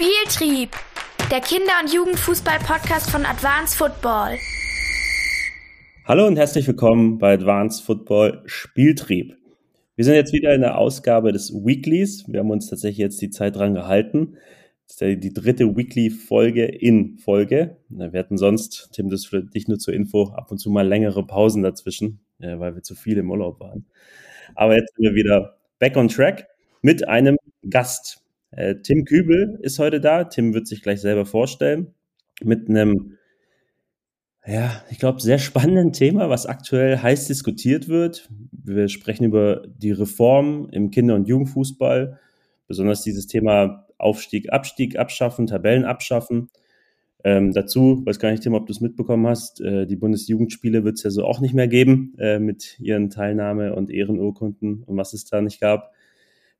Spieltrieb, der Kinder- und Jugendfußball-Podcast von Advanced Football. Hallo und herzlich willkommen bei Advanced Football Spieltrieb. Wir sind jetzt wieder in der Ausgabe des Weeklies. Wir haben uns tatsächlich jetzt die Zeit dran gehalten. Das ist die dritte Weekly-Folge in Folge. Wir hatten sonst, Tim, das für dich nur zur Info, ab und zu mal längere Pausen dazwischen, weil wir zu viel im Urlaub waren. Aber jetzt sind wir wieder back on track mit einem Gast. Äh, Tim Kübel ist heute da. Tim wird sich gleich selber vorstellen. Mit einem, ja, ich glaube, sehr spannenden Thema, was aktuell heiß diskutiert wird. Wir sprechen über die Reform im Kinder- und Jugendfußball, besonders dieses Thema Aufstieg, Abstieg abschaffen, Tabellen abschaffen. Ähm, dazu, weiß gar nicht, Tim, ob du es mitbekommen hast, äh, die Bundesjugendspiele wird es ja so auch nicht mehr geben äh, mit ihren Teilnahme- und Ehrenurkunden und was es da nicht gab.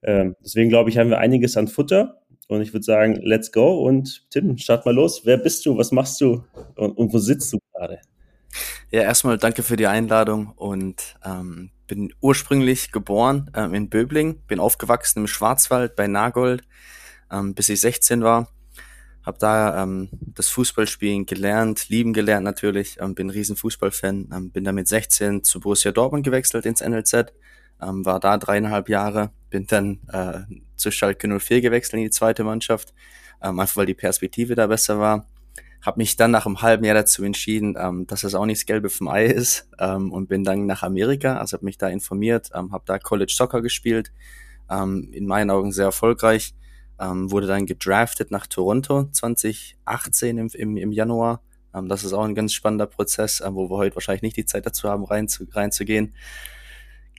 Ähm, deswegen glaube ich, haben wir einiges an Futter und ich würde sagen, let's go und Tim, start mal los. Wer bist du? Was machst du? Und, und wo sitzt du gerade? Ja, erstmal danke für die Einladung und ähm, bin ursprünglich geboren ähm, in Böbling, bin aufgewachsen im Schwarzwald bei Nagold, ähm, bis ich 16 war habe da ähm, das Fußballspielen gelernt, lieben gelernt natürlich, ähm, bin ein riesen Fußballfan, ähm, bin da mit 16 zu Borussia Dortmund gewechselt ins NLZ, ähm, war da dreieinhalb Jahre, bin dann äh, zu Schalke 04 gewechselt in die zweite Mannschaft, ähm, einfach weil die Perspektive da besser war. Habe mich dann nach einem halben Jahr dazu entschieden, ähm, dass das auch nichts Gelbe vom Ei ist ähm, und bin dann nach Amerika, also habe mich da informiert, ähm, habe da College Soccer gespielt, ähm, in meinen Augen sehr erfolgreich ähm, wurde dann gedraftet nach Toronto 2018 im, im, im Januar. Ähm, das ist auch ein ganz spannender Prozess, äh, wo wir heute wahrscheinlich nicht die Zeit dazu haben, rein zu, reinzugehen.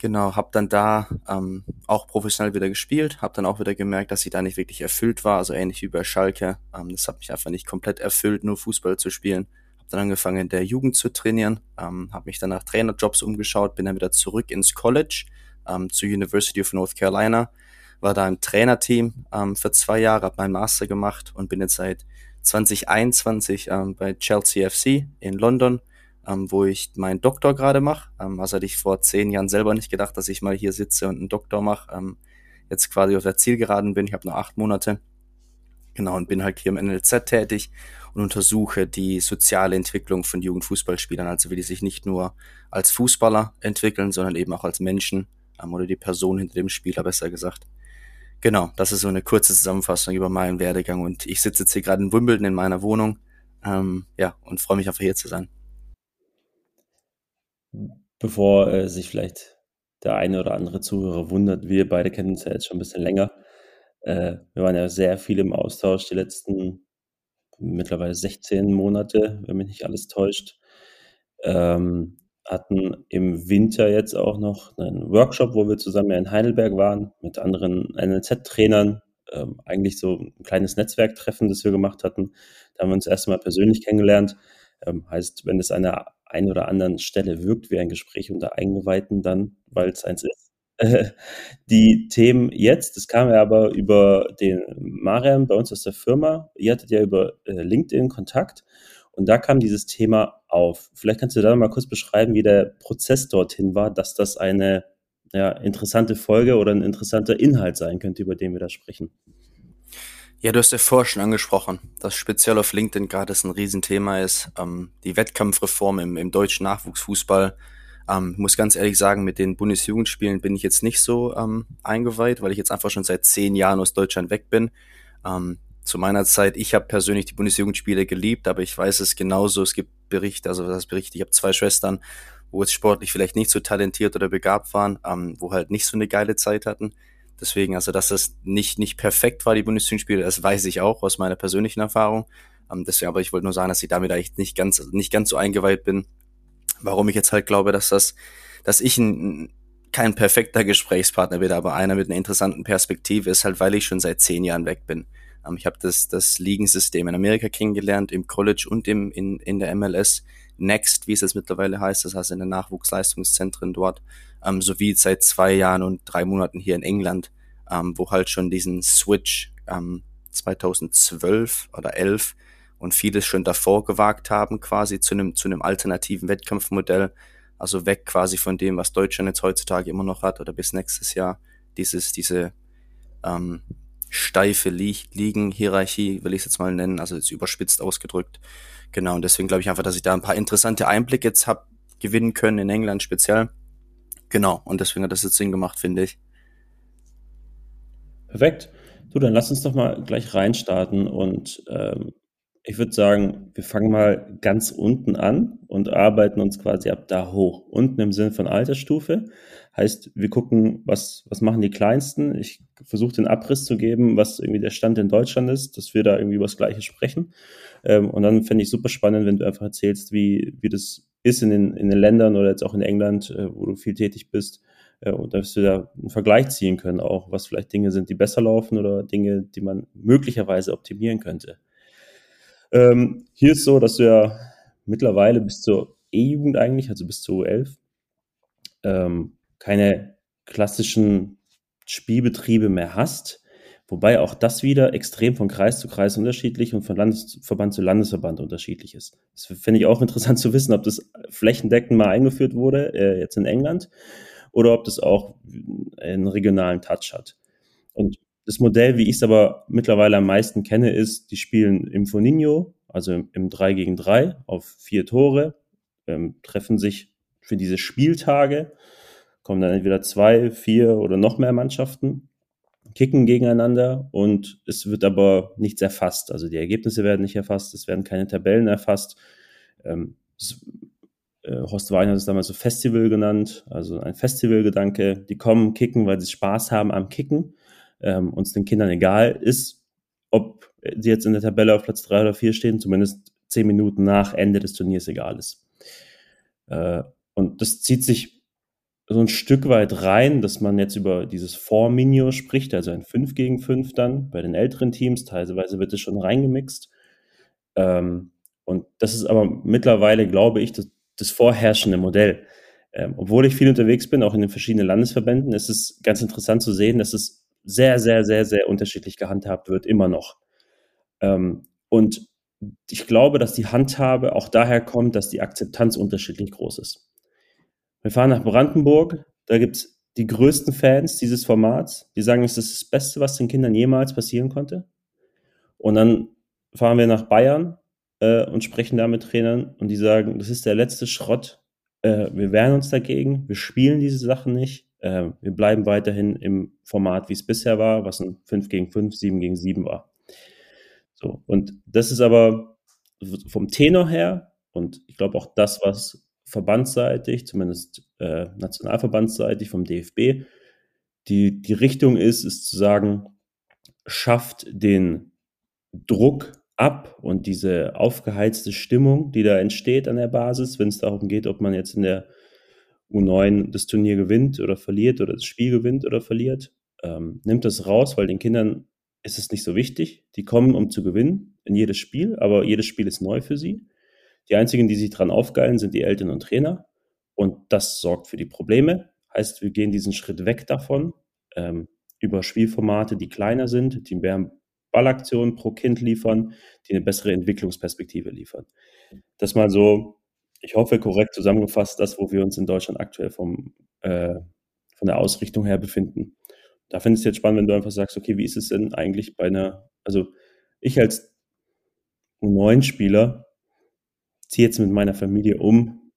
Genau, habe dann da ähm, auch professionell wieder gespielt, habe dann auch wieder gemerkt, dass ich da nicht wirklich erfüllt war, also ähnlich wie bei Schalke. Ähm, das hat mich einfach nicht komplett erfüllt, nur Fußball zu spielen. Habe dann angefangen, in der Jugend zu trainieren, ähm, habe mich dann nach Trainerjobs umgeschaut, bin dann wieder zurück ins College, ähm, zur University of North Carolina, war da im Trainerteam ähm, für zwei Jahre, habe meinen Master gemacht und bin jetzt seit 2021 ähm, bei Chelsea FC in London, ähm, wo ich meinen Doktor gerade mache. Ähm, also hatte ich vor zehn Jahren selber nicht gedacht, dass ich mal hier sitze und einen Doktor mache. Ähm, jetzt quasi auf der Zielgeraden bin. Ich habe noch acht Monate. Genau, und bin halt hier im NLZ tätig und untersuche die soziale Entwicklung von Jugendfußballspielern, also wie die sich nicht nur als Fußballer entwickeln, sondern eben auch als Menschen ähm, oder die Person hinter dem Spieler, besser gesagt. Genau, das ist so eine kurze Zusammenfassung über meinen Werdegang und ich sitze jetzt hier gerade in Wimbledon in meiner Wohnung, ähm, ja, und freue mich einfach hier zu sein. Bevor äh, sich vielleicht der eine oder andere Zuhörer wundert, wir beide kennen uns ja jetzt schon ein bisschen länger. Äh, wir waren ja sehr viel im Austausch die letzten mittlerweile 16 Monate, wenn mich nicht alles täuscht. Ähm, hatten im Winter jetzt auch noch einen Workshop, wo wir zusammen in Heidelberg waren mit anderen NLZ-Trainern. Ähm, eigentlich so ein kleines Netzwerktreffen, das wir gemacht hatten. Da haben wir uns erst mal persönlich kennengelernt. Ähm, heißt, wenn es an der einen oder anderen Stelle wirkt wie ein Gespräch unter Eingeweihten, dann, weil es eins ist. die Themen jetzt, das kam ja aber über den Mariam bei uns aus der Firma. Ihr hattet ja über äh, LinkedIn Kontakt und da kam dieses Thema auf. Vielleicht kannst du da mal kurz beschreiben, wie der Prozess dorthin war, dass das eine ja, interessante Folge oder ein interessanter Inhalt sein könnte, über den wir da sprechen. Ja, du hast ja vorher schon angesprochen, dass speziell auf LinkedIn gerade ein Riesenthema ist. Ähm, die Wettkampfreform im, im deutschen Nachwuchsfußball. Ähm, muss ganz ehrlich sagen, mit den Bundesjugendspielen bin ich jetzt nicht so ähm, eingeweiht, weil ich jetzt einfach schon seit zehn Jahren aus Deutschland weg bin. Ähm, zu meiner Zeit, ich habe persönlich die Bundesjugendspiele geliebt, aber ich weiß es genauso. Es gibt Berichte, also das Bericht, ich habe zwei Schwestern, wo es sportlich vielleicht nicht so talentiert oder begabt waren, ähm, wo halt nicht so eine geile Zeit hatten. Deswegen, also dass es nicht, nicht perfekt war, die Bundesjugendspiele, das weiß ich auch aus meiner persönlichen Erfahrung. Ähm, deswegen, aber ich wollte nur sagen, dass ich damit eigentlich nicht ganz, nicht ganz so eingeweiht bin. Warum ich jetzt halt glaube, dass das, dass ich ein, kein perfekter Gesprächspartner bin, aber einer mit einer interessanten Perspektive ist halt, weil ich schon seit zehn Jahren weg bin. Ähm, ich habe das, das Ligensystem in Amerika kennengelernt, im College und im, in, in der MLS. Next, wie es jetzt mittlerweile heißt, das heißt in den Nachwuchsleistungszentren dort, ähm, sowie seit zwei Jahren und drei Monaten hier in England, ähm, wo halt schon diesen Switch ähm, 2012 oder 11 und vieles schon davor gewagt haben, quasi zu einem, zu einem alternativen Wettkampfmodell, also weg quasi von dem, was Deutschland jetzt heutzutage immer noch hat oder bis nächstes Jahr, dieses, diese ähm, steife Ligen-Hierarchie, will ich es jetzt mal nennen, also jetzt überspitzt ausgedrückt. Genau, und deswegen glaube ich einfach, dass ich da ein paar interessante Einblicke jetzt habe gewinnen können, in England speziell. Genau, und deswegen hat das jetzt Sinn gemacht, finde ich. Perfekt. Du, dann lass uns doch mal gleich reinstarten und ähm, ich würde sagen, wir fangen mal ganz unten an und arbeiten uns quasi ab da hoch. Unten im Sinne von Altersstufe. Heißt, wir gucken, was, was machen die Kleinsten. Ich versuche den Abriss zu geben, was irgendwie der Stand in Deutschland ist, dass wir da irgendwie über das Gleiche sprechen. Ähm, und dann fände ich super spannend, wenn du einfach erzählst, wie, wie das ist in den, in den Ländern oder jetzt auch in England, äh, wo du viel tätig bist. Äh, und dass wir da einen Vergleich ziehen können, auch was vielleicht Dinge sind, die besser laufen oder Dinge, die man möglicherweise optimieren könnte. Ähm, hier ist so, dass du ja mittlerweile bis zur E-Jugend eigentlich, also bis zur U11, ähm, keine klassischen Spielbetriebe mehr hast. Wobei auch das wieder extrem von Kreis zu Kreis unterschiedlich und von Landesverband zu Landesverband unterschiedlich ist. Das finde ich auch interessant zu wissen, ob das flächendeckend mal eingeführt wurde, äh, jetzt in England, oder ob das auch einen regionalen Touch hat. Und das Modell, wie ich es aber mittlerweile am meisten kenne, ist, die spielen im Foninho, also im, im 3 gegen 3 auf vier Tore, ähm, treffen sich für diese Spieltage, kommen dann entweder zwei, vier oder noch mehr Mannschaften, kicken gegeneinander und es wird aber nichts erfasst. Also die Ergebnisse werden nicht erfasst, es werden keine Tabellen erfasst. Ähm, es, Horst Weiner hat es damals so Festival genannt, also ein Festivalgedanke. Die kommen, kicken, weil sie Spaß haben am Kicken ähm, uns den Kindern egal ist, ob sie jetzt in der Tabelle auf Platz drei oder vier stehen, zumindest zehn Minuten nach Ende des Turniers egal ist. Äh, und das zieht sich so ein Stück weit rein, dass man jetzt über dieses Four-Minio spricht, also ein 5 gegen 5 dann bei den älteren Teams. Teilweise wird es schon reingemixt. Ähm, und das ist aber mittlerweile, glaube ich, das, das vorherrschende Modell. Ähm, obwohl ich viel unterwegs bin, auch in den verschiedenen Landesverbänden, ist es ganz interessant zu sehen, dass es sehr, sehr, sehr, sehr unterschiedlich gehandhabt wird, immer noch. Ähm, und ich glaube, dass die Handhabe auch daher kommt, dass die Akzeptanz unterschiedlich groß ist. Wir fahren nach Brandenburg, da gibt es die größten Fans dieses Formats, die sagen, es ist das Beste, was den Kindern jemals passieren konnte. Und dann fahren wir nach Bayern äh, und sprechen da mit Trainern und die sagen, das ist der letzte Schrott. Äh, wir wehren uns dagegen, wir spielen diese Sachen nicht. Äh, wir bleiben weiterhin im Format, wie es bisher war, was ein 5 gegen 5, 7 gegen 7 war. So, und das ist aber vom Tenor her und ich glaube auch das, was verbandsseitig, zumindest äh, nationalverbandsseitig vom DFB, die, die Richtung ist, ist zu sagen, schafft den Druck ab und diese aufgeheizte Stimmung, die da entsteht an der Basis, wenn es darum geht, ob man jetzt in der U9 das Turnier gewinnt oder verliert oder das Spiel gewinnt oder verliert, ähm, nimmt das raus, weil den Kindern ist es nicht so wichtig. Die kommen, um zu gewinnen in jedes Spiel, aber jedes Spiel ist neu für sie. Die einzigen, die sich dran aufgeilen, sind die Eltern und Trainer. Und das sorgt für die Probleme. Heißt, wir gehen diesen Schritt weg davon, ähm, über Spielformate, die kleiner sind, die mehr Ballaktionen pro Kind liefern, die eine bessere Entwicklungsperspektive liefern. Das mal so ich hoffe, korrekt zusammengefasst, das, wo wir uns in Deutschland aktuell vom, äh, von der Ausrichtung her befinden. Da finde ich es jetzt spannend, wenn du einfach sagst, okay, wie ist es denn eigentlich bei einer, also ich als U9-Spieler ziehe jetzt mit meiner Familie um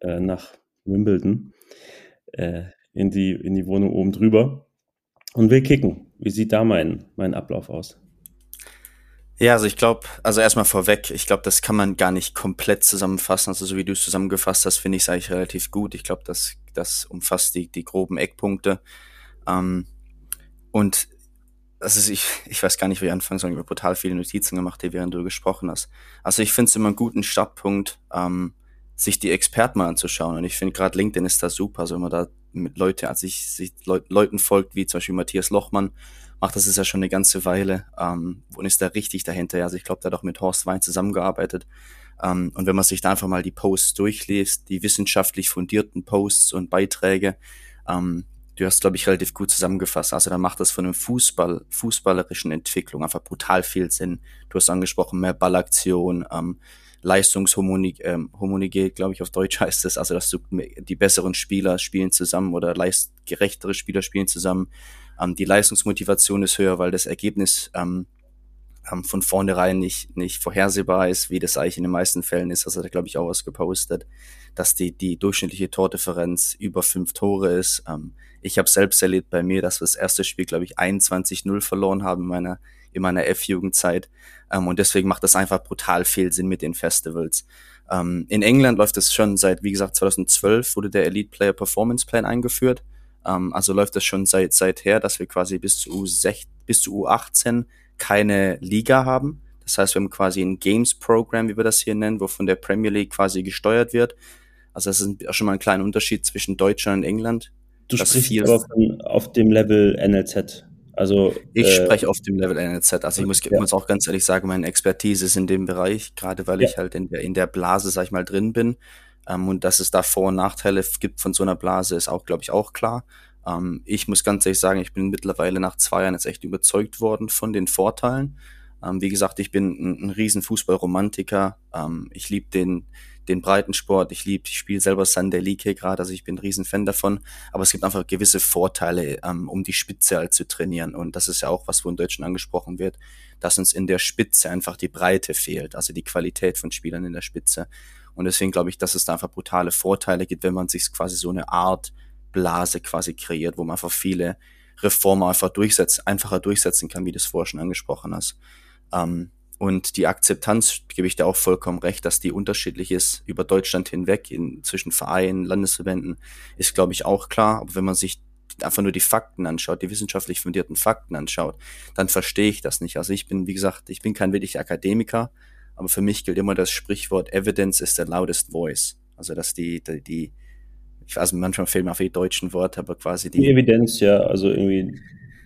äh, nach Wimbledon äh, in, die, in die Wohnung oben drüber und will kicken. Wie sieht da mein, mein Ablauf aus? Ja, also ich glaube, also erstmal vorweg, ich glaube, das kann man gar nicht komplett zusammenfassen. Also so wie du es zusammengefasst hast, finde ich es eigentlich relativ gut. Ich glaube, das, das umfasst die, die groben Eckpunkte. Ähm, und das ist, ich, ich weiß gar nicht, wie ich anfangen soll. Ich habe brutal viele Notizen gemacht, die während du gesprochen hast. Also ich finde es immer einen guten Startpunkt, ähm, sich die Experten mal anzuschauen. Und ich finde gerade LinkedIn ist da super. Also wenn man da mit Leute, also sich, sich Leuten folgt, wie zum Beispiel Matthias Lochmann, macht das ist ja schon eine ganze Weile ähm, und ist da richtig dahinter. Also ich glaube, da hat auch mit Horst Wein zusammengearbeitet. Ähm, und wenn man sich da einfach mal die Posts durchliest, die wissenschaftlich fundierten Posts und Beiträge, ähm, du hast, glaube ich, relativ gut zusammengefasst. Also da macht das von einem Fußball, fußballerischen Entwicklung einfach brutal viel Sinn. Du hast angesprochen, mehr Ballaktion, ähm, Leistungshomogenität, ähm, glaube ich, auf Deutsch heißt es, also dass du die besseren Spieler spielen zusammen oder leistgerechtere Spieler spielen zusammen Ähm, die Leistungsmotivation ist höher, weil das Ergebnis ähm, ähm, von vornherein nicht, nicht vorhersehbar ist, wie das eigentlich in den meisten Fällen ist. Das hat er, glaube ich, auch was gepostet, dass die, die durchschnittliche Tordifferenz über fünf Tore ist. Ähm, ich habe selbst erlebt bei mir, dass wir das erste Spiel, glaube ich, 21-0 verloren haben in meiner, in meiner F-Jugendzeit. Ähm, und deswegen macht das einfach brutal viel Sinn mit den Festivals. Ähm, in England läuft es schon seit, wie gesagt, 2012 wurde der Elite Player Performance Plan eingeführt. Ähm, also läuft das schon seit seither, dass wir quasi bis zu U6, bis zu U18 keine Liga haben. Das heißt, wir haben quasi ein Games-Programm, wie wir das hier nennen, wo von der Premier League quasi gesteuert wird. Also das ist schon mal ein kleiner Unterschied zwischen Deutschland und England. Du sprichst aber von, auf dem Level NLZ. Also, ich äh, spreche auf dem Level NLZ. Also ich muss, ja. muss auch ganz ehrlich sagen, meine Expertise ist in dem Bereich, gerade weil ja. ich halt in der, in der Blase, sag ich mal, drin bin. Ähm, und dass es da Vor- und Nachteile gibt von so einer Blase, ist auch, glaube ich, auch klar. Ähm, ich muss ganz ehrlich sagen, ich bin mittlerweile nach zwei Jahren jetzt echt überzeugt worden von den Vorteilen. Ähm, wie gesagt, ich bin ein, ein riesen Fußballromantiker. Ähm, ich liebe den, den Breitensport. Ich liebe, ich spiele selber Sunday League hier gerade, also ich bin ein riesen Fan davon. Aber es gibt einfach gewisse Vorteile, ähm, um die Spitze halt zu trainieren. Und das ist ja auch was, wo in Deutschland angesprochen wird, dass uns in der Spitze einfach die Breite fehlt, also die Qualität von Spielern in der Spitze. Und deswegen glaube ich, dass es da einfach brutale Vorteile gibt, wenn man sich quasi so eine Art Blase quasi kreiert, wo man einfach viele Reformen einfach durchsetzt, einfacher durchsetzen kann, wie du es vorher schon angesprochen hast. Ähm, und die Akzeptanz, gebe ich dir auch vollkommen recht, dass die unterschiedlich ist über Deutschland hinweg, in, zwischen Vereinen, Landesverbänden, ist, glaube ich, auch klar. Aber wenn man sich einfach nur die Fakten anschaut, die wissenschaftlich fundierten Fakten anschaut, dann verstehe ich das nicht. Also ich bin, wie gesagt, ich bin kein wirklicher Akademiker, aber für mich gilt immer das Sprichwort Evidence is the loudest voice. Also dass die, die, die ich weiß, manchmal fehlen mir auch die deutschen Worte, aber quasi die, die Evidenz, ja, also irgendwie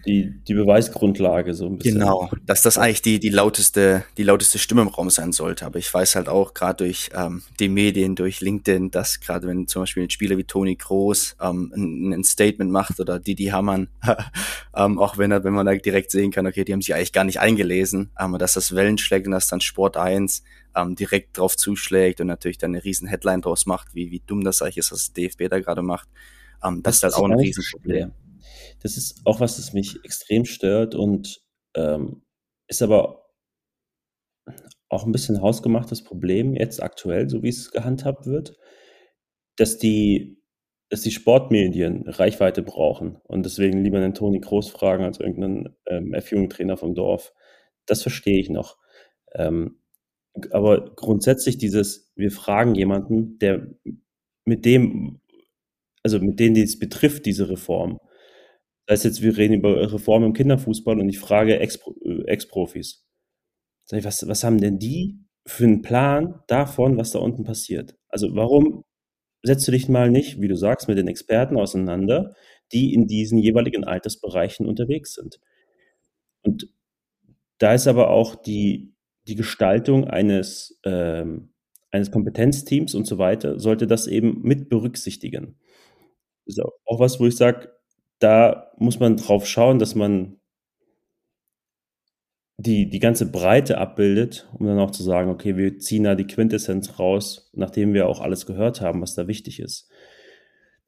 die, die Beweisgrundlage so ein bisschen. Genau, dass das eigentlich die, die lauteste, die lauteste Stimme im Raum sein sollte. Aber ich weiß halt auch gerade durch ähm, die Medien, durch LinkedIn, dass gerade wenn zum Beispiel ein Spieler wie Toni Kroos ähm, ein, ein Statement macht oder Didi Hamann, ähm, auch wenn er, wenn man da direkt sehen kann, okay, die haben sich eigentlich gar nicht eingelesen, aber dass das Wellen schlägt und dass dann Sport 1 ähm, direkt drauf zuschlägt und natürlich dann eine riesen Headline draus macht, wie, wie dumm das eigentlich ist, was DFB da gerade macht. Ähm, das, das ist halt auch ein Riesenproblem. Das ist auch was, das mich extrem stört und ähm, ist aber auch ein bisschen hausgemachtes Problem jetzt aktuell, so wie es gehandhabt wird, dass die, dass die Sportmedien Reichweite brauchen und deswegen lieber einen Toni Groß fragen als irgendeinen ähm, F-Jugendtrainer vom Dorf. Das verstehe ich noch. Ähm, aber grundsätzlich dieses, wir fragen jemanden, der mit dem, also mit denen, die es betrifft, diese Reform. Das heißt jetzt, wir reden über Reform im Kinderfußball und ich frage äh, Ex-Profis. Sag ich, was, was haben denn die für einen Plan davon, was da unten passiert? Also warum setzt du dich mal nicht, wie du sagst, mit den Experten auseinander, die in diesen jeweiligen Altersbereichen unterwegs sind? Und da ist aber auch die die Gestaltung eines, ähm, eines Kompetenzteams und so weiter, sollte das eben mit berücksichtigen. Das ist auch was, wo ich sage, da muss man drauf schauen, dass man die, die ganze Breite abbildet, um dann auch zu sagen, okay, wir ziehen da die Quintessenz raus, nachdem wir auch alles gehört haben, was da wichtig ist.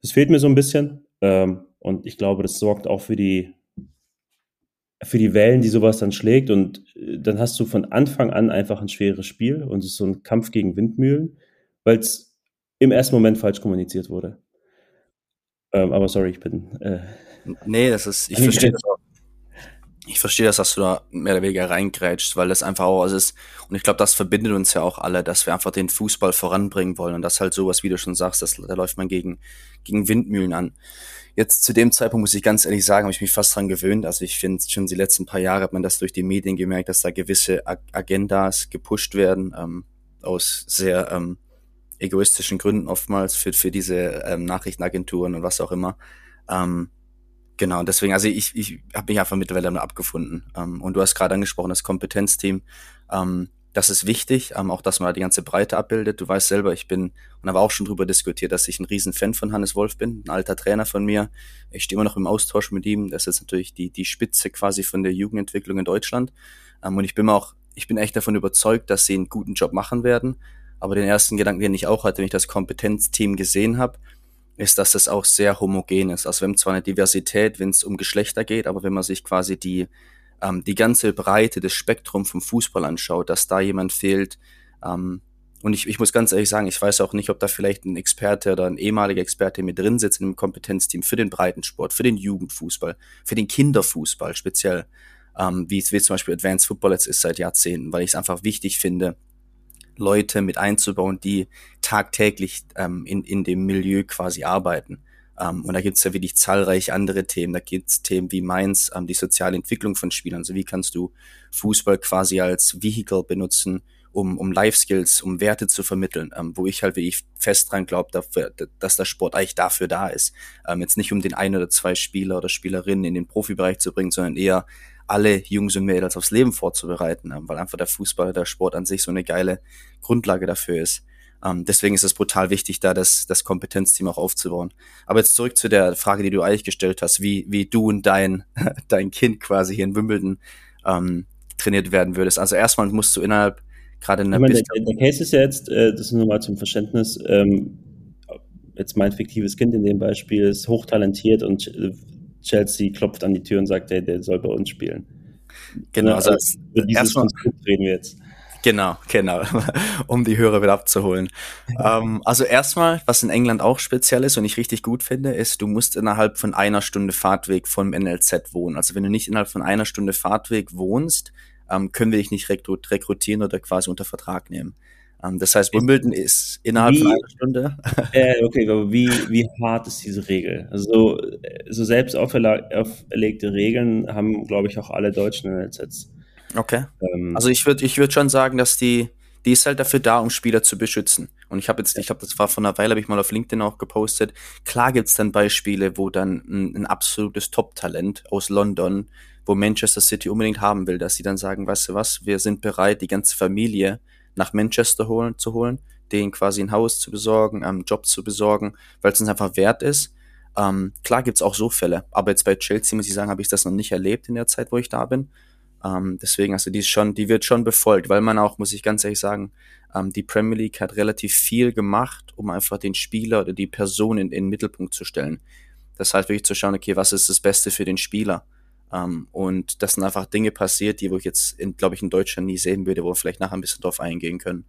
Das fehlt mir so ein bisschen ähm, und ich glaube, das sorgt auch für die für die Wellen, die sowas dann schlägt. Und äh, dann hast du von Anfang an einfach ein schweres Spiel und es ist so ein Kampf gegen Windmühlen, weil es im ersten Moment falsch kommuniziert wurde. Ähm, aber sorry, ich bin. Äh, nee, das ist. Ich verstehe das auch. Ich verstehe das, dass du da mehr oder weniger reingrätschst, weil das einfach auch was ist. Und ich glaube, das verbindet uns ja auch alle, dass wir einfach den Fußball voranbringen wollen. Und das halt sowas, wie du schon sagst, das, da läuft man gegen, gegen Windmühlen an. Jetzt zu dem Zeitpunkt muss ich ganz ehrlich sagen, habe ich mich fast dran gewöhnt. Also ich finde schon die letzten paar Jahre hat man das durch die Medien gemerkt, dass da gewisse Ag Agendas gepusht werden, ähm, aus sehr ähm, egoistischen Gründen oftmals für, für diese ähm, Nachrichtenagenturen und was auch immer. Ähm, genau, deswegen, also ich, ich habe mich einfach mittlerweile damit abgefunden. Ähm, und du hast gerade angesprochen, das Kompetenzteam. Ähm, das ist wichtig, ähm, auch dass man die ganze Breite abbildet. Du weißt selber, ich bin und habe auch schon drüber diskutiert, dass ich ein riesen Fan von Hannes Wolf bin, ein alter Trainer von mir. Ich stehe immer noch im Austausch mit ihm. Das ist natürlich die, die Spitze quasi von der Jugendentwicklung in Deutschland. Ähm, und ich bin auch, ich bin echt davon überzeugt, dass sie einen guten Job machen werden. Aber den ersten Gedanken, den ich auch hatte, wenn ich das Kompetenzteam gesehen habe, ist, dass es auch sehr homogen ist. Also wir haben zwar eine Diversität, wenn es um Geschlechter geht, aber wenn man sich quasi die, ähm, die ganze Breite des Spektrums vom Fußball anschaut, dass da jemand fehlt, ähm, und ich, ich muss ganz ehrlich sagen, ich weiß auch nicht, ob da vielleicht ein Experte oder ein ehemaliger Experte mit drin sitzt in einem Kompetenzteam für den Breitensport, für den Jugendfußball, für den Kinderfußball speziell, ähm, wie es wie zum Beispiel Advanced Football jetzt ist seit Jahrzehnten, weil ich es einfach wichtig finde, Leute mit einzubauen, die tagtäglich ähm, in, in dem Milieu quasi arbeiten. Ähm, und da gibt's ja wirklich zahlreiche andere Themen. Da gibt's Themen wie meins, ähm, die soziale Entwicklung von Spielern. Also wie kannst du Fußball quasi als Vehikel benutzen, um, um Life-Skills, um Werte zu vermitteln, ähm, wo ich halt wirklich fest dran glaube, dass der Sport eigentlich dafür da ist. Ähm, jetzt nicht um den ein oder zwei Spieler oder Spielerinnen in den Profibereich zu bringen, sondern eher alle Jungs und Mädels aufs Leben vorzubereiten, ähm, weil einfach der Fußball, der Sport an sich so eine geile Grundlage dafür ist. Ähm, deswegen ist es brutal wichtig, da das, das Kompetenzteam auch aufzubauen. Aber jetzt zurück zu der Frage, die du eigentlich gestellt hast, wie, wie du und dein, dein Kind quasi hier in Wimbledon ähm, trainiert werden würdest. Also erstmal musst du innerhalb gerade in der, meine, der, der Case ist ja jetzt, äh, das ist nur mal zum Verständnis, ähm, jetzt mein fiktives Kind in dem Beispiel ist hochtalentiert und Chelsea klopft an die Tür und sagt, hey, der soll bei uns spielen. Genau, also, also Konstrukt reden wir jetzt. Genau, genau, um die Hörer wieder abzuholen. ähm, also erstmal, was in England auch speziell ist und ich richtig gut finde, ist, du musst innerhalb von einer Stunde Fahrtweg vom NLZ wohnen. Also wenn du nicht innerhalb von einer Stunde Fahrtweg wohnst, ähm, können wir dich nicht rekrutieren oder quasi unter Vertrag nehmen. Ähm, das heißt, Wimbledon ist innerhalb wie, von einer Stunde. Äh, okay, aber wie, wie hart ist diese Regel? Also so, so selbst auferlegte Regeln haben, glaube ich, auch alle Deutschen NLZs. Okay. Ähm, also ich würde ich würd schon sagen, dass die, die ist halt dafür da, um Spieler zu beschützen. Und ich habe jetzt, ich habe das war vor einer Weile, habe ich mal auf LinkedIn auch gepostet. Klar gibt's dann Beispiele, wo dann ein, ein absolutes Top-Talent aus London wo Manchester City unbedingt haben will, dass sie dann sagen, weißt du was, wir sind bereit, die ganze Familie nach Manchester holen, zu holen, denen quasi ein Haus zu besorgen, einen Job zu besorgen, weil es uns einfach wert ist. Ähm, klar gibt's auch so Fälle, aber jetzt bei Chelsea muss ich sagen, habe ich das noch nicht erlebt in der Zeit, wo ich da bin. Ähm, deswegen, also die ist schon, die wird schon befolgt, weil man auch, muss ich ganz ehrlich sagen, ähm, die Premier League hat relativ viel gemacht, um einfach den Spieler oder die Person in, in den Mittelpunkt zu stellen. Das heißt wirklich zu schauen, okay, was ist das Beste für den Spieler? Um, ähm, und das sind einfach Dinge passiert, die wo ich jetzt, glaube ich, in Deutschland nie sehen würde, wo wir vielleicht nachher ein bisschen drauf eingehen können.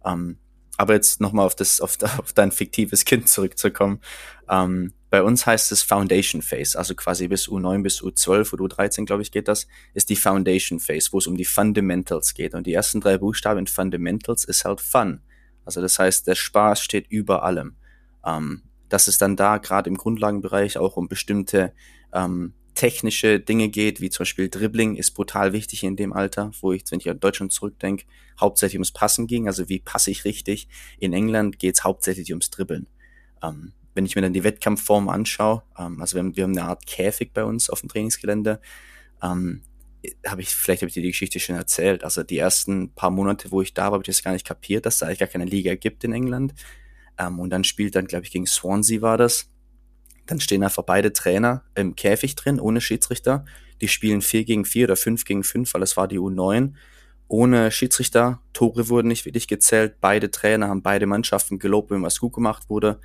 Um, ähm, aber jetzt nochmal auf das, auf, auf dein fiktives Kind zurückzukommen. Um, ähm, bei uns heißt es Foundation Phase, also quasi bis U9 bis U12 oder U13, glaube ich, geht das, ist die Foundation Phase, wo es um die Fundamentals geht. Und die ersten drei Buchstaben in Fundamentals ist halt Fun. Also das heißt, der Spaß steht über allem. Dass es dann da gerade im Grundlagenbereich auch um bestimmte um, technische Dinge geht, wie zum Beispiel Dribbling ist brutal wichtig in dem Alter, wo ich, wenn ich an Deutschland zurückdenke, hauptsächlich ums Passen ging, also wie passe ich richtig. In England geht es hauptsächlich ums Dribbeln. Ähm, wenn ich mir dann die Wettkampfform anschaue, ähm, also wir haben, wir haben eine Art Käfig bei uns auf dem Trainingsgelände, ähm, habe ich, vielleicht habe ich dir die Geschichte schon erzählt. Also die ersten paar Monate, wo ich da war, habe ich das gar nicht kapiert, dass da eigentlich gar keine Liga gibt in England. Ähm, und dann spielt dann, glaube ich, gegen Swansea war das dann stehen einfach beide Trainer im Käfig drin, ohne Schiedsrichter. Die spielen 4 gegen 4 oder 5 gegen 5, weil es war die U9. Ohne Schiedsrichter, Tore wurden nicht wirklich gezählt. Beide Trainer haben beide Mannschaften gelobt, wenn was gut gemacht wurde.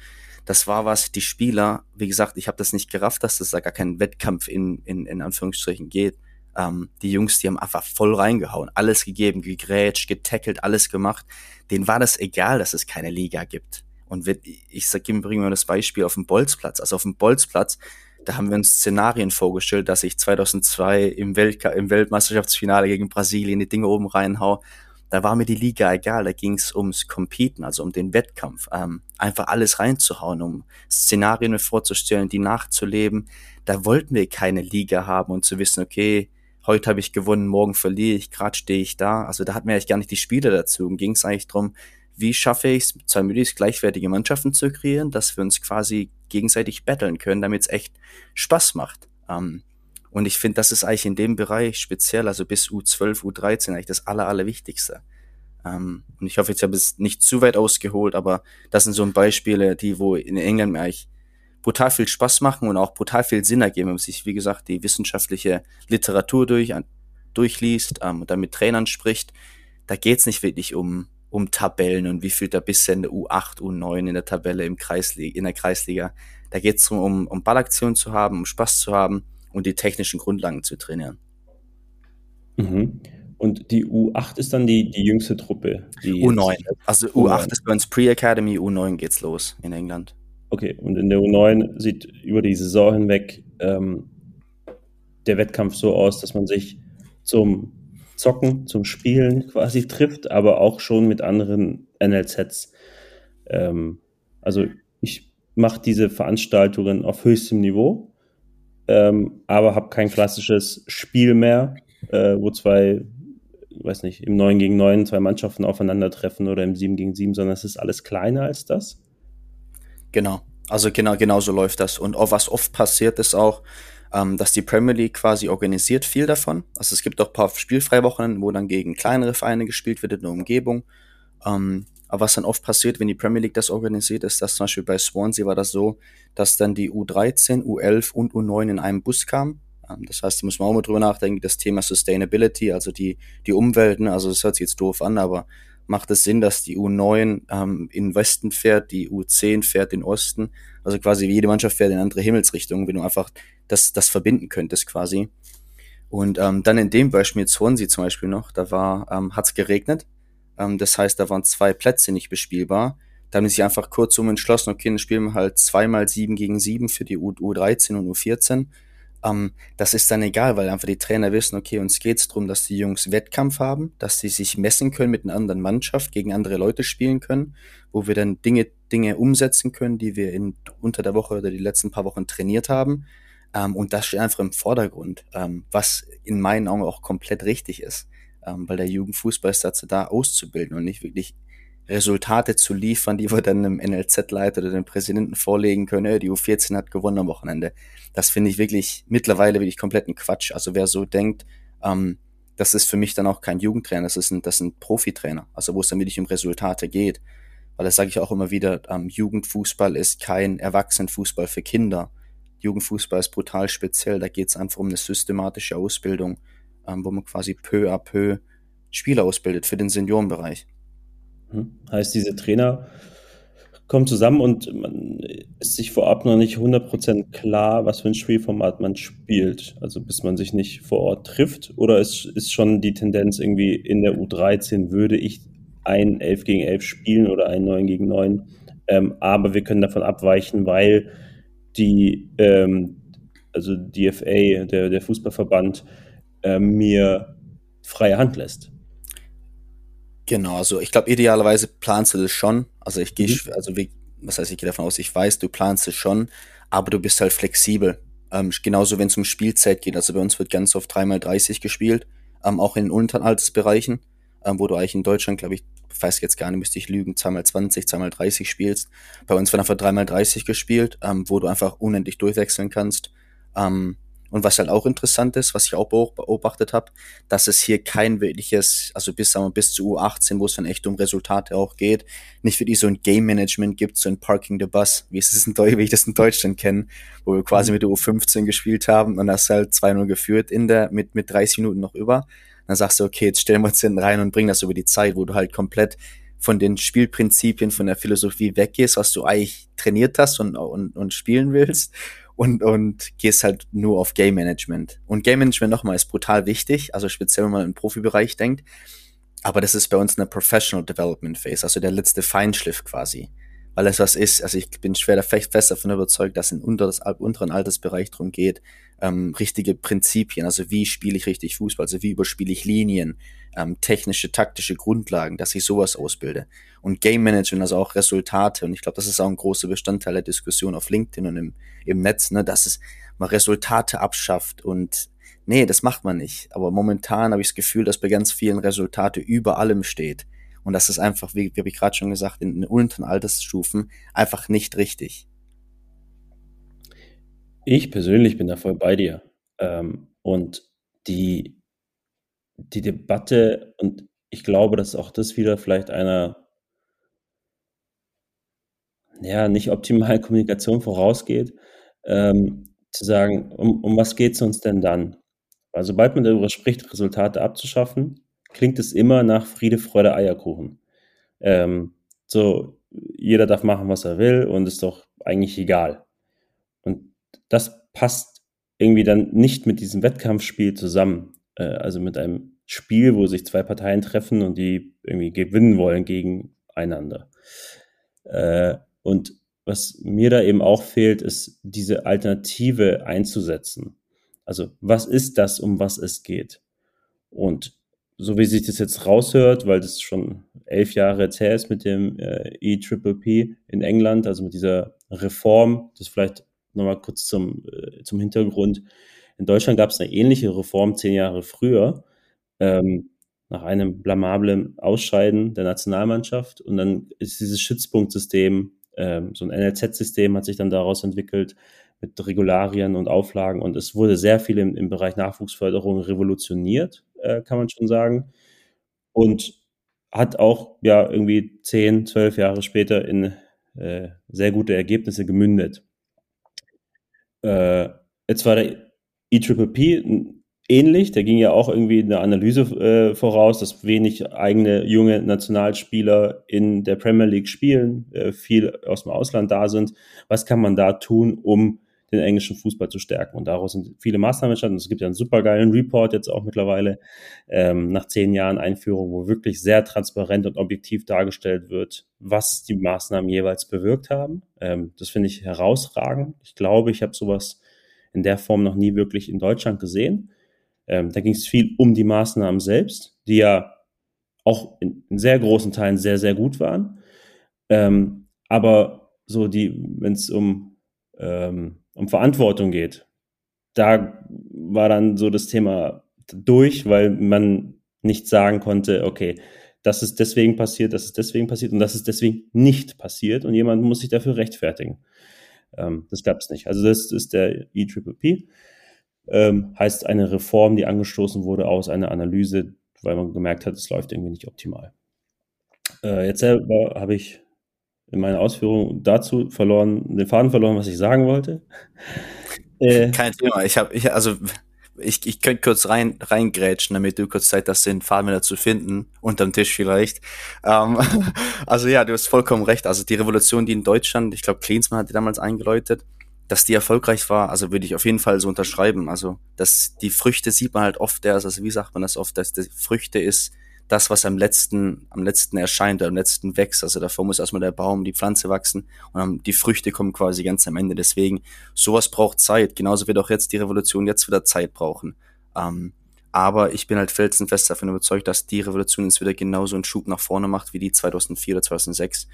Das war was, die Spieler, wie gesagt, ich habe das nicht gerafft, dass das da gar kein Wettkampf in, in, in Anführungsstrichen geht. Ähm, die Jungs, die haben einfach voll reingehauen, alles gegeben, gegrätscht, getackelt, alles gemacht. Denen war das egal, dass es keine Liga gibt. Und wenn, ich bringen wir das Beispiel auf dem Bolzplatz. Also auf dem Bolzplatz, da haben wir uns Szenarien vorgestellt, dass ich 2002 im, Welt im Weltmeisterschaftsfinale gegen Brasilien die Dinge oben reinhau. Da war mir die Liga egal, da ging es ums Competen, also um den Wettkampf, ähm, einfach alles reinzuhauen, um Szenarien vorzustellen, die nachzuleben. Da wollten wir keine Liga haben und zu wissen, okay, heute habe ich gewonnen, morgen verliere ich, gerade stehe ich da. Also da hatten wir eigentlich gar nicht die Spiele dazu. Ging es eigentlich drum wie schaffe ich es, zwei möglichst gleichwertige Mannschaften zu kreieren, dass wir uns quasi gegenseitig battlen können, damit es echt Spaß macht. Ähm, und ich finde, das ist eigentlich in dem Bereich speziell, also bis U12, U13 eigentlich das Aller, Allerwichtigste. Ähm, und ich hoffe, jetzt habe ich es nicht zu weit ausgeholt, aber das sind so Beispiele, die wo in England mir eigentlich brutal viel Spaß machen und auch brutal viel Sinn ergeben, wenn man sich, wie gesagt, die wissenschaftliche Literatur durch, durchliest ähm, und dann mit Trainern spricht. Da geht es nicht wirklich um um Tabellen und wie viel da in der U8, U9 in der Tabelle im Kreisliga, in der Kreisliga. Da geht es um, um Ballaktionen zu haben, um Spaß zu haben und die technischen Grundlagen zu trainieren. Mhm. Und die U8 ist dann die, die jüngste Truppe? Die U9. Also U8 ist bei uns Pre-Academy, U9 geht's los in England. Okay, und in der U9 sieht über die Saison hinweg ähm, der Wettkampf so aus, dass man sich zum Zocken, zum Spielen quasi trifft, aber auch schon mit anderen NLZs. Ähm, also ich mache diese Veranstaltungen auf höchstem Niveau, ähm, aber habe kein klassisches Spiel mehr, äh, wo zwei, weiß nicht, im 9 gegen 9 zwei Mannschaften aufeinandertreffen oder im 7 gegen 7, sondern es ist alles kleiner als das. Genau. Also genau, genau so läuft das. Und auch was oft passiert ist auch, ähm, dass die Premier League quasi organisiert viel davon. Also es gibt auch ein paar Spielfreiwochen, wo dann gegen kleinere Vereine gespielt wird in der Umgebung. Ähm, aber was dann oft passiert, wenn die Premier League das organisiert, ist, dass zum Beispiel bei Swansea war das so, dass dann die U13, U11 und U9 in einem Bus kamen. Ähm, das heißt, da muss man auch mal drüber nachdenken, das Thema Sustainability, also die, die Umwelten, ne? also das hört sich jetzt doof an, aber macht es Sinn, dass die U9 ähm, in Westen fährt, die U10 fährt in Osten. Also quasi jede Mannschaft fährt in andere Himmelsrichtungen, wenn du einfach das, das verbinden könntest quasi. Und ähm, dann in dem Beispiel mit Swansea zum Beispiel noch, da war, ähm, hat es geregnet. Ähm, das heißt, da waren zwei Plätze nicht bespielbar. Da haben sie sich einfach kurzum entschlossen, okay, dann spielen wir halt zweimal sieben gegen sieben für die U U13 und U14 ähm, das ist dann egal, weil einfach die Trainer wissen, okay, uns geht's drum, dass die Jungs Wettkampf haben, dass sie sich messen können mit einer anderen Mannschaft, gegen andere Leute spielen können, wo wir dann Dinge, Dinge umsetzen können, die wir in, unter der Woche oder die letzten paar Wochen trainiert haben. Ähm, und das steht einfach im Vordergrund, ähm, was in meinen Augen auch komplett richtig ist, ähm, weil der Jugendfußball ist dazu da, auszubilden und nicht wirklich Resultate zu liefern, die wir dann dem NLZ-Leiter oder dem Präsidenten vorlegen können. Die U14 hat gewonnen am Wochenende. Das finde ich wirklich mittlerweile wirklich kompletten Quatsch. Also wer so denkt, ähm, das ist für mich dann auch kein Jugendtrainer, das ist ein, das ist ein Profitrainer, also wo es dann wirklich um Resultate geht. Weil das sage ich auch immer wieder, ähm, Jugendfußball ist kein Erwachsenenfußball für Kinder. Jugendfußball ist brutal speziell, da geht es einfach um eine systematische Ausbildung, ähm, wo man quasi peu à peu Spieler ausbildet für den Seniorenbereich. Hm. Heißt, diese Trainer kommen zusammen und man ist sich vorab noch nicht 100% klar, was für ein Spielformat man spielt. Also bis man sich nicht vor Ort trifft. Oder ist, ist schon die Tendenz irgendwie in der U13, würde ich ein 11 gegen 11 spielen oder ein 9 gegen 9. Ähm, aber wir können davon abweichen, weil die, ähm, also DFA, der, der Fußballverband, äh, mir freie Hand lässt. Genau, also ich glaube, idealerweise planst du das schon. Also ich gehe, mhm. also wie, was heißt, ich gehe davon aus, ich weiß, du planst es schon, aber du bist halt flexibel. Ähm, genauso wenn es um Spielzeit geht. Also bei uns wird ganz oft 3x30 gespielt, ähm, auch in unteren Altersbereichen, ähm, wo du eigentlich in Deutschland, glaube ich, weiß jetzt gar nicht, müsste ich lügen, 2x20, 2x30 spielst. Bei uns wird einfach 3x30 gespielt, ähm, wo du einfach unendlich durchwechseln kannst. Ähm, und was halt auch interessant ist, was ich auch beobachtet habe, dass es hier kein wirkliches, also bis, sagen wir, bis zu U18, wo es dann echt um Resultate auch geht, nicht wirklich so ein Game Management gibt, so ein Parking the Bus, wie, es ist in wie ich das in Deutschland kenne, wo wir quasi mhm. mit der U15 gespielt haben und das halt 2-0 geführt in der, mit, mit 30 Minuten noch über. Dann sagst du, okay, jetzt stellen wir uns hinten rein und bringen das über die Zeit, wo du halt komplett von den Spielprinzipien, von der Philosophie weggehst, was du eigentlich trainiert hast und, und, und spielen willst und, und gehst halt nur auf Game Management. Und Game Management nochmal ist brutal wichtig, also speziell wenn man im Profibereich denkt. Aber das ist bei uns eine Professional Development Phase, also der letzte Feinschliff quasi. Weil es was ist, also ich bin schwer fest davon überzeugt, dass in unter das, unteren Altersbereich darum geht, ähm, richtige Prinzipien, also wie spiele ich richtig Fußball, also wie überspiele ich Linien, ähm, technische, taktische Grundlagen, dass ich sowas ausbilde. Und Game Management, also auch Resultate. Und ich glaube, das ist auch ein großer Bestandteil der Diskussion auf LinkedIn und im, im Netz, ne, dass es mal Resultate abschafft und nee, das macht man nicht. Aber momentan habe ich das Gefühl, dass bei ganz vielen Resultate über allem steht. Und das ist einfach, wie, wie habe ich gerade schon gesagt, in den unteren Altersstufen einfach nicht richtig. Ich persönlich bin da voll bei dir. Ähm, und die die Debatte und ich glaube, dass auch das wieder vielleicht einer ja, nicht optimalen Kommunikation vorausgeht, ähm, zu sagen, um, um was geht es uns denn dann? Weil sobald man darüber spricht, Resultate abzuschaffen, klingt es immer nach Friede, Freude, Eierkuchen. Ähm, so, jeder darf machen, was er will und ist doch eigentlich egal. Und das passt irgendwie dann nicht mit diesem Wettkampfspiel zusammen. Äh, also mit einem Spiel, wo sich zwei Parteien treffen und die irgendwie gewinnen wollen gegeneinander. Äh, und was mir da eben auch fehlt, ist diese Alternative einzusetzen. Also was ist das, um was es geht? Und so wie sich das jetzt raushört, weil das schon elf Jahre jetzt her ist mit dem äh, E-Triple-P in England, also mit dieser Reform, das vielleicht nochmal kurz zum, äh, zum Hintergrund. In Deutschland gab es eine ähnliche Reform zehn Jahre früher, ähm, nach einem blamablen Ausscheiden der Nationalmannschaft. Und dann ist dieses Schützpunktsystem, ähm, so ein NLZ-System hat sich dann daraus entwickelt mit Regularien und Auflagen. Und es wurde sehr viel im, im Bereich Nachwuchsförderung revolutioniert, äh, kann man schon sagen. Und hat auch ja irgendwie zehn, zwölf Jahre später in äh, sehr gute Ergebnisse gemündet. Äh, jetzt war der EPPP ähnlich, der ging ja auch irgendwie eine Analyse äh, voraus, dass wenig eigene junge Nationalspieler in der Premier League spielen, äh, viel aus dem Ausland da sind. Was kann man da tun, um den englischen Fußball zu stärken. Und daraus sind viele Maßnahmen entstanden. Es gibt ja einen supergeilen Report jetzt auch mittlerweile ähm, nach zehn Jahren Einführung, wo wirklich sehr transparent und objektiv dargestellt wird, was die Maßnahmen jeweils bewirkt haben. Ähm, das finde ich herausragend. Ich glaube, ich habe sowas in der Form noch nie wirklich in Deutschland gesehen. Ähm, da ging es viel um die Maßnahmen selbst, die ja auch in, in sehr großen Teilen sehr, sehr gut waren. Ähm, aber so die, wenn es um ähm, um Verantwortung geht, da war dann so das Thema durch, weil man nicht sagen konnte, okay, das ist deswegen passiert, das ist deswegen passiert und das ist deswegen nicht passiert und jemand muss sich dafür rechtfertigen. Ähm, das gab es nicht. Also das ist der EPPP. Ähm, heißt eine Reform, die angestoßen wurde aus einer Analyse, weil man gemerkt hat, es läuft irgendwie nicht optimal. Äh, jetzt selber habe ich in meiner Ausführung dazu verloren, den Faden verloren, was ich sagen wollte. Äh, Kein Thema. Ich habe, ich, also ich, ich könnte kurz rein reingrätschen, damit du kurz Zeit hast, den Faden wieder zu finden, unterm Tisch vielleicht. Ähm, also ja, du hast vollkommen recht. Also die Revolution, die in Deutschland, ich glaube, Klinsmann hat die damals eingeläutet, dass die erfolgreich war, also würde ich auf jeden Fall so unterschreiben. Also, dass die Früchte sieht man halt oft erst, also wie sagt man das oft, dass die Früchte ist das, was am letzten, am letzten erscheint, am letzten wächst. Also davor muss erstmal der Baum, die Pflanze wachsen und die Früchte kommen quasi ganz am Ende. Deswegen, sowas braucht Zeit. Genauso wird auch jetzt die Revolution jetzt wieder Zeit brauchen. Ähm, aber ich bin halt felsenfest davon überzeugt, dass die Revolution jetzt wieder genauso einen Schub nach vorne macht wie die 2004 oder 2006.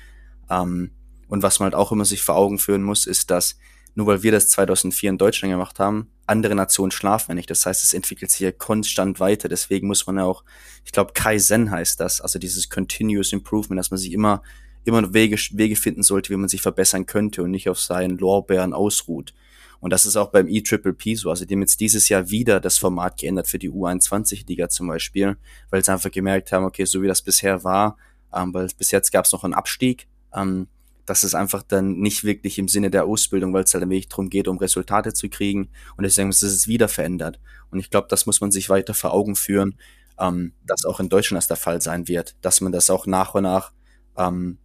Ähm, und was man halt auch immer sich vor Augen führen muss, ist, dass nur weil wir das 2004 in Deutschland gemacht haben, andere Nationen schlafen ja nicht. Das heißt, es entwickelt sich ja konstant weiter. Deswegen muss man ja auch, ich glaube, Kaizen heißt das, also dieses Continuous Improvement, dass man sich immer, immer Wege, Wege finden sollte, wie man sich verbessern könnte und nicht auf seinen Lorbeeren ausruht. Und das ist auch beim E-Triple-P so. Also die haben jetzt dieses Jahr wieder das Format geändert für die U21-Liga zum Beispiel, weil sie einfach gemerkt haben, okay, so wie das bisher war, ähm, weil bis jetzt gab es noch einen Abstieg, ähm, das ist einfach dann nicht wirklich im Sinne der Ausbildung, weil es halt wirklich darum geht, um Resultate zu kriegen. Und deswegen ist es wieder verändert. Und ich glaube, das muss man sich weiter vor Augen führen, ähm, dass auch in Deutschland das der Fall sein wird, dass man das auch nach und nach ähm,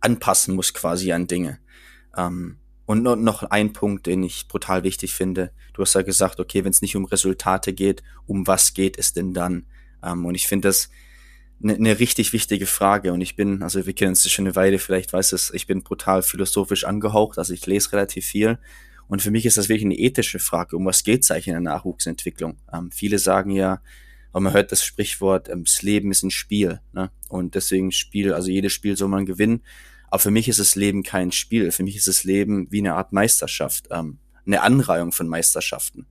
anpassen muss quasi an Dinge. Ähm, und noch ein Punkt, den ich brutal wichtig finde. Du hast ja gesagt, okay, wenn es nicht um Resultate geht, um was geht es denn dann? Ähm, und ich finde das eine, eine richtig wichtige Frage und ich bin, also wir kennen uns schon eine Weile, vielleicht weiß es, ich bin brutal philosophisch angehaucht, also ich lese relativ viel und für mich ist das wirklich eine ethische Frage, um was geht es eigentlich in der Nachwuchsentwicklung? Ähm, viele sagen ja, aber man hört das Sprichwort, ähm, das Leben ist ein Spiel ne? und deswegen Spiel, also jedes Spiel soll man gewinnen, aber für mich ist das Leben kein Spiel, für mich ist das Leben wie eine Art Meisterschaft, ähm, eine Anreihung von Meisterschaften,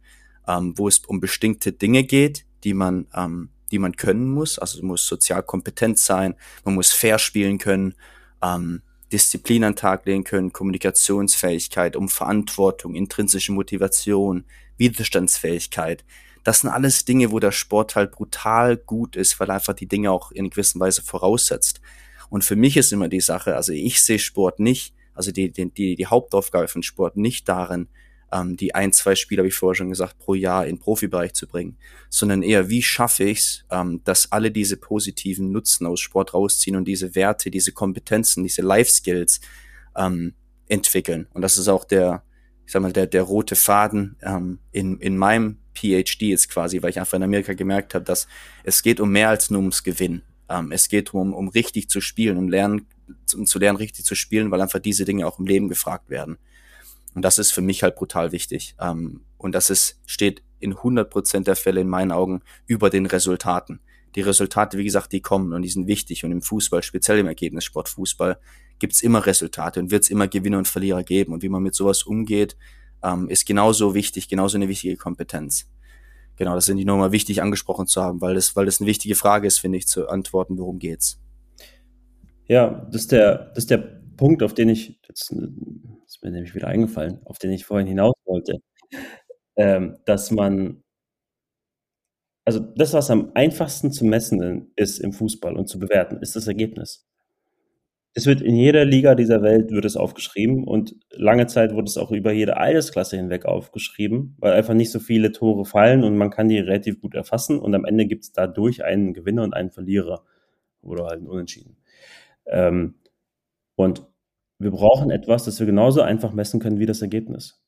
ähm, wo es um bestimmte Dinge geht, die man ähm, die man können muss. Also muss sozial kompetent sein, man muss fair spielen können, ähm, Disziplin an Tag legen können, Kommunikationsfähigkeit, um Verantwortung, intrinsische Motivation, Widerstandsfähigkeit. Das sind alles Dinge, wo der Sport halt brutal gut ist, weil er einfach die Dinge auch in gewisser Weise voraussetzt. Und für mich ist immer die Sache, also ich sehe Sport nicht, also die, die, die Hauptaufgabe von Sport nicht darin, ähm, die ein, zwei Spiele, habe ich vorher schon gesagt, pro Jahr in Profibereich zu bringen, sondern eher, wie schaffe ich es, ähm, dass alle diese positiven Nutzen aus Sport rausziehen und diese Werte, diese Kompetenzen, diese Life-Skills ähm, entwickeln. Und das ist auch der, ich sag mal, der, der rote Faden ähm, in, in meinem PhD jetzt quasi, weil ich einfach in Amerika gemerkt habe, dass es geht um mehr als nur ums Gewinn. Ähm, es geht um, um richtig zu spielen, um lernen, um zu lernen, richtig zu spielen, weil einfach diese Dinge auch im Leben gefragt werden. Und das ist für mich halt brutal wichtig. Ähm, und das ist, steht in 100 Prozent der Fälle in meinen Augen über den Resultaten. Die Resultate, wie gesagt, die kommen und die sind wichtig. Und im Fußball, speziell im Ergebnissport Fußball, gibt's immer Resultate und wird's immer Gewinner und Verlierer geben. Und wie man mit sowas umgeht, ähm, ist genauso wichtig, genauso eine wichtige Kompetenz. Genau, das sind die nochmal wichtig angesprochen zu haben, weil das, weil das eine wichtige Frage ist, finde ich, zu antworten, worum geht's. Ja, das ist der, das ist der Punkt, auf den ich, jetzt ist mir nämlich wieder eingefallen, auf den ich vorhin hinaus wollte, ähm, dass man, also das, was am einfachsten zu messen ist im Fußball und zu bewerten, ist das Ergebnis. Es wird in jeder Liga dieser Welt wird es aufgeschrieben und lange Zeit wurde es auch über jede Altersklasse hinweg aufgeschrieben, weil einfach nicht so viele Tore fallen und man kann die relativ gut erfassen und am Ende gibt es dadurch einen Gewinner und einen Verlierer oder halt einen Unentschieden. Ähm, und wir brauchen etwas, das wir genauso einfach messen können wie das Ergebnis.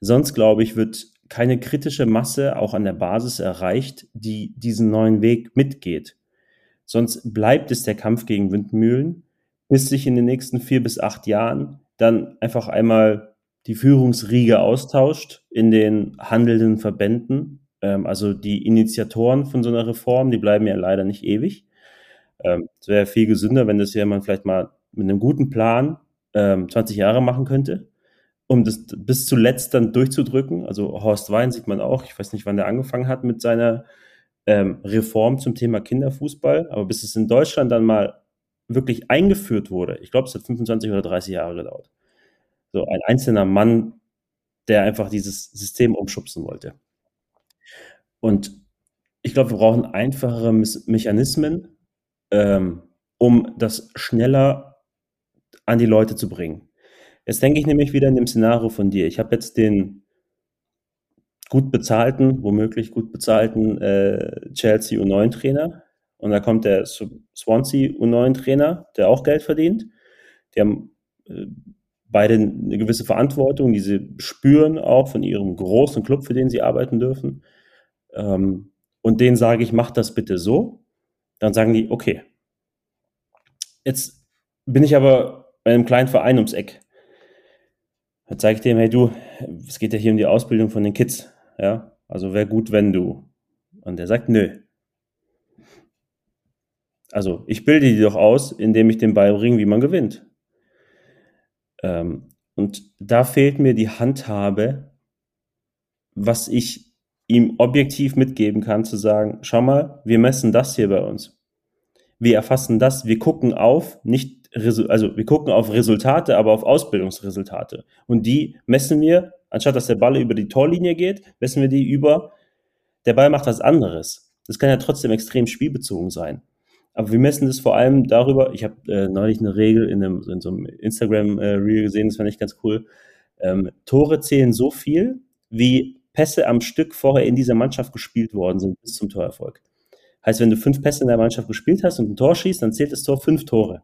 Sonst, glaube ich, wird keine kritische Masse auch an der Basis erreicht, die diesen neuen Weg mitgeht. Sonst bleibt es der Kampf gegen Windmühlen bis sich in den nächsten vier bis acht Jahren dann einfach einmal die Führungsriege austauscht in den handelnden Verbänden. Ähm, also die Initiatoren von so einer Reform, die bleiben ja leider nicht ewig. Ähm, es wäre viel gesünder, wenn das jemand vielleicht mal mit einem guten Plan ähm, 20 Jahre machen könnte, um das bis zuletzt dann durchzudrücken. Also Horst Wein sieht man auch, ich weiß nicht, wann der angefangen hat mit seiner ähm, Reform zum Thema Kinderfußball, aber bis es in Deutschland dann mal wirklich eingeführt wurde, ich glaube, es hat 25 oder 30 Jahre gedauert. So ein einzelner Mann, der einfach dieses System umschubsen wollte. Und ich glaube, wir brauchen einfachere Mechanismen, ähm, um das schneller an die Leute zu bringen. Jetzt denke ich nämlich wieder in dem Szenario von dir. Ich habe jetzt den gut bezahlten, womöglich gut bezahlten äh, Chelsea U9-Trainer, und da kommt der Swansea U9-Trainer, der auch Geld verdient. Die haben äh, beide eine gewisse Verantwortung, die sie spüren auch von ihrem großen Club, für den sie arbeiten dürfen. Ähm, und denen sage ich, mach das bitte so. Dann sagen die, okay. Jetzt bin ich aber bei einem kleinen Verein ums Eck. Dann zeige ich dem, hey du, es geht ja hier um die Ausbildung von den Kids. Ja, also wäre gut, wenn du. Und der sagt, nö, also ich bilde die doch aus, indem ich dem beibringe, wie man gewinnt. Ähm, und da fehlt mir die Handhabe, was ich ihm objektiv mitgeben kann, zu sagen, schau mal, wir messen das hier bei uns. Wir erfassen das, wir gucken auf, nicht, also wir gucken auf Resultate, aber auf Ausbildungsresultate. Und die messen wir, anstatt dass der Ball über die Torlinie geht, messen wir die über, der Ball macht was anderes. Das kann ja trotzdem extrem spielbezogen sein. Aber wir messen das vor allem darüber, ich habe äh, neulich eine Regel in, einem, in so einem Instagram-Reel äh, gesehen, das fand ich ganz cool. Ähm, Tore zählen so viel, wie Pässe am Stück vorher in dieser Mannschaft gespielt worden sind bis zum Torerfolg. Heißt, wenn du fünf Pässe in der Mannschaft gespielt hast und ein Tor schießt, dann zählt das Tor fünf Tore.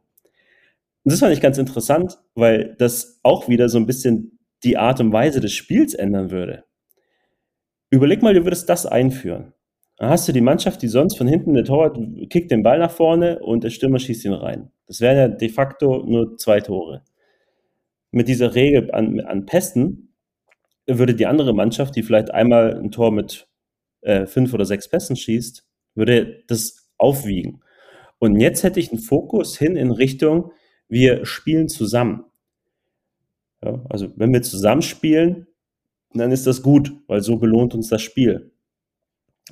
Und das fand ich ganz interessant, weil das auch wieder so ein bisschen die Art und Weise des Spiels ändern würde. Überleg mal, du würdest das einführen. Dann hast du die Mannschaft, die sonst von hinten, der Torwart kickt den Ball nach vorne und der Stürmer schießt ihn rein. Das wären ja de facto nur zwei Tore. Mit dieser Regel an, an Pässen würde die andere Mannschaft, die vielleicht einmal ein Tor mit äh, fünf oder sechs Pässen schießt, würde das aufwiegen. Und jetzt hätte ich einen Fokus hin in Richtung, wir spielen zusammen. Ja, also wenn wir zusammenspielen, dann ist das gut, weil so belohnt uns das Spiel.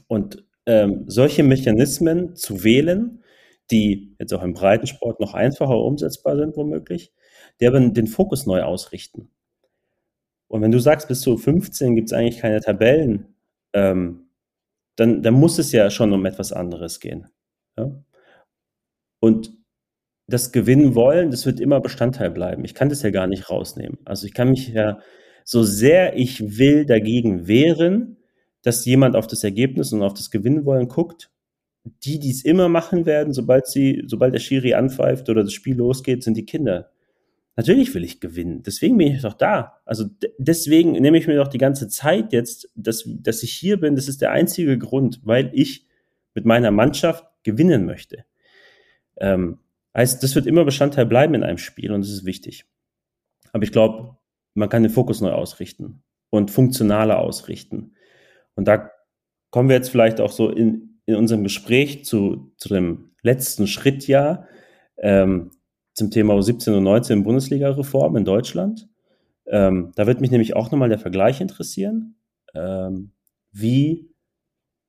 Und ähm, solche Mechanismen zu wählen, die jetzt auch im Breitensport noch einfacher umsetzbar sind, womöglich, die aber den Fokus neu ausrichten. Und wenn du sagst, bis zu 15 gibt es eigentlich keine Tabellen, ähm, dann, dann muss es ja schon um etwas anderes gehen. Ja? Und das Gewinnen wollen, das wird immer Bestandteil bleiben. Ich kann das ja gar nicht rausnehmen. Also ich kann mich ja so sehr ich will dagegen wehren, dass jemand auf das Ergebnis und auf das Gewinnwollen guckt, die, die es immer machen werden, sobald sie, sobald der Schiri anpfeift oder das Spiel losgeht, sind die Kinder. Natürlich will ich gewinnen. Deswegen bin ich doch da. Also deswegen nehme ich mir doch die ganze Zeit jetzt, dass, dass ich hier bin. Das ist der einzige Grund, weil ich mit meiner Mannschaft gewinnen möchte. Ähm, heißt, das wird immer Bestandteil bleiben in einem Spiel und das ist wichtig. Aber ich glaube, man kann den Fokus neu ausrichten und funktionaler ausrichten. Und da kommen wir jetzt vielleicht auch so in, in unserem Gespräch zu, zu dem letzten Schritt ja ähm, zum Thema 17 und 19 Bundesliga-Reform in Deutschland. Ähm, da wird mich nämlich auch nochmal der Vergleich interessieren. Ähm, wie,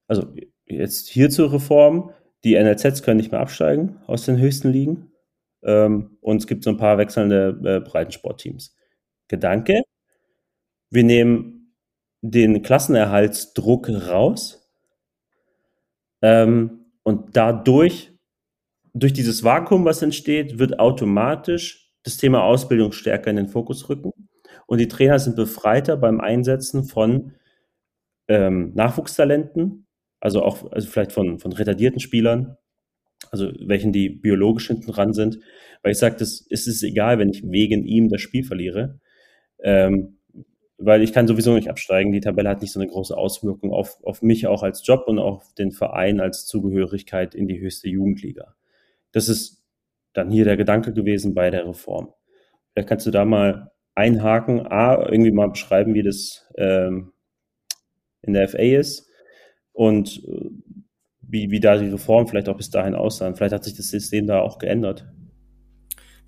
also jetzt hier zur Reform, die NLZs können nicht mehr absteigen aus den höchsten Ligen. Ähm, und es gibt so ein paar wechselnde äh, Breitensportteams. Gedanke, wir nehmen den Klassenerhaltsdruck raus ähm, und dadurch, durch dieses Vakuum, was entsteht, wird automatisch das Thema Ausbildung stärker in den Fokus rücken und die Trainer sind befreiter beim Einsetzen von ähm, Nachwuchstalenten, also auch also vielleicht von, von retardierten Spielern, also welchen die biologisch hinten dran sind, weil ich sage, es ist egal, wenn ich wegen ihm das Spiel verliere, ähm, weil ich kann sowieso nicht absteigen. Die Tabelle hat nicht so eine große Auswirkung auf, auf mich auch als Job und auf den Verein als Zugehörigkeit in die höchste Jugendliga. Das ist dann hier der Gedanke gewesen bei der Reform. Vielleicht kannst du da mal einhaken, A, irgendwie mal beschreiben, wie das ähm, in der FA ist und äh, wie, wie da die Reform vielleicht auch bis dahin aussahen. Vielleicht hat sich das System da auch geändert.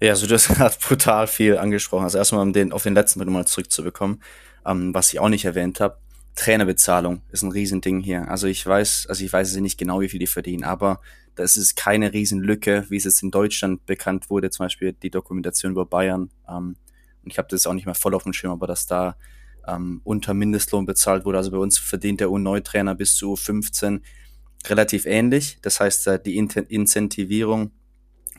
Ja, also das hat brutal viel angesprochen. Also erstmal, um den, auf den letzten Punkt mal zurückzubekommen, ähm, was ich auch nicht erwähnt habe. Trainerbezahlung ist ein Riesending hier. Also ich weiß, also ich weiß nicht genau, wie viel die verdienen, aber das ist keine Riesenlücke, wie es jetzt in Deutschland bekannt wurde, zum Beispiel die Dokumentation über Bayern. Ähm, und ich habe das auch nicht mehr voll auf dem Schirm, aber dass da ähm, unter Mindestlohn bezahlt wurde. Also bei uns verdient der U9-Trainer bis zu 15 relativ ähnlich. Das heißt, die Incentivierung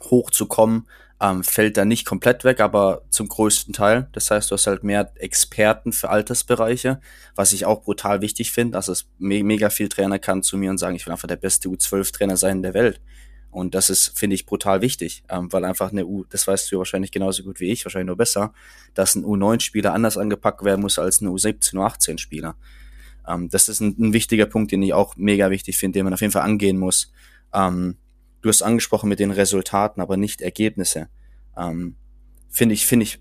hochzukommen, ähm, fällt da nicht komplett weg, aber zum größten Teil. Das heißt, du hast halt mehr Experten für Altersbereiche, was ich auch brutal wichtig finde. Also es me mega viel Trainer kann zu mir und sagen, ich will einfach der beste U12-Trainer sein in der Welt. Und das ist, finde ich, brutal wichtig, ähm, weil einfach eine U, das weißt du wahrscheinlich genauso gut wie ich, wahrscheinlich nur besser, dass ein U9-Spieler anders angepackt werden muss als ein U17, U18-Spieler. Ähm, das ist ein, ein, wichtiger Punkt, den ich auch mega wichtig finde, den man auf jeden Fall angehen muss. Ähm, Du hast angesprochen mit den Resultaten, aber nicht Ergebnisse. Ähm, finde ich, finde ich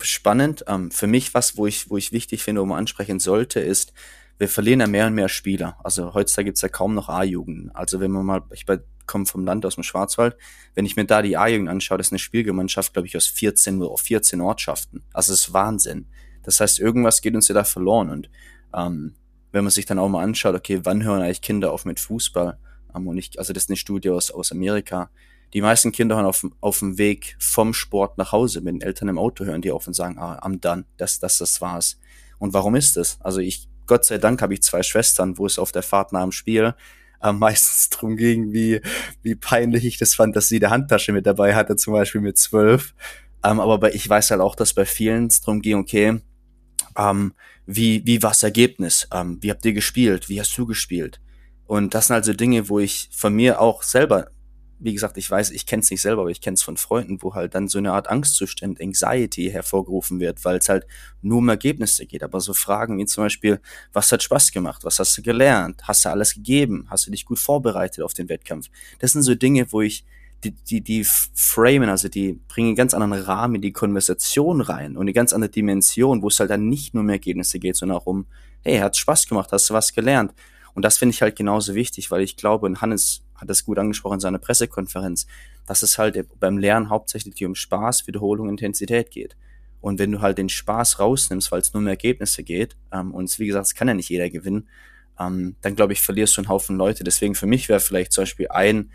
spannend. Ähm, für mich was, wo ich, wo ich wichtig finde, man ansprechen sollte, ist, wir verlieren ja mehr und mehr Spieler. Also heutzutage gibt's ja kaum noch A-Jugend. Also wenn man mal, ich komme vom Land aus dem Schwarzwald, wenn ich mir da die A-Jugend anschaue, das ist eine Spielgemeinschaft, glaube ich, aus 14 oder 14 Ortschaften. Also das ist Wahnsinn. Das heißt, irgendwas geht uns ja da verloren. Und ähm, wenn man sich dann auch mal anschaut, okay, wann hören eigentlich Kinder auf mit Fußball? und ich, also das ist eine Studie aus, aus Amerika. Die meisten Kinder hören auf, auf dem Weg vom Sport nach Hause mit den Eltern im Auto hören die auf und sagen, ah, am dann, das, das, das war's. Und warum ist das? Also ich, Gott sei Dank habe ich zwei Schwestern, wo es auf der Fahrt nach dem Spiel äh, meistens drum ging, wie, wie peinlich ich das fand, dass sie die Handtasche mit dabei hatte, zum Beispiel mit zwölf. Ähm, aber bei, ich weiß halt auch, dass bei vielen es drum ging, okay, ähm, wie, wie war's Ergebnis? Ähm, wie habt ihr gespielt? Wie hast du gespielt? Und das sind also Dinge, wo ich von mir auch selber, wie gesagt, ich weiß, ich kenne es nicht selber, aber ich kenne es von Freunden, wo halt dann so eine Art Angstzustand, Anxiety hervorgerufen wird, weil es halt nur um Ergebnisse geht. Aber so Fragen wie zum Beispiel, was hat Spaß gemacht? Was hast du gelernt? Hast du alles gegeben? Hast du dich gut vorbereitet auf den Wettkampf? Das sind so Dinge, wo ich die, die, die framen, also die bringen einen ganz anderen Rahmen in die Konversation rein und eine ganz andere Dimension, wo es halt dann nicht nur um Ergebnisse geht, sondern auch um, hey, hat Spaß gemacht, hast du was gelernt? Und das finde ich halt genauso wichtig, weil ich glaube, und Hannes hat das gut angesprochen in seiner Pressekonferenz, dass es halt beim Lernen hauptsächlich um Spaß, Wiederholung, Intensität geht. Und wenn du halt den Spaß rausnimmst, weil es nur um Ergebnisse geht, ähm, und wie gesagt, es kann ja nicht jeder gewinnen, ähm, dann glaube ich, verlierst du einen Haufen Leute. Deswegen für mich wäre vielleicht zum Beispiel ein,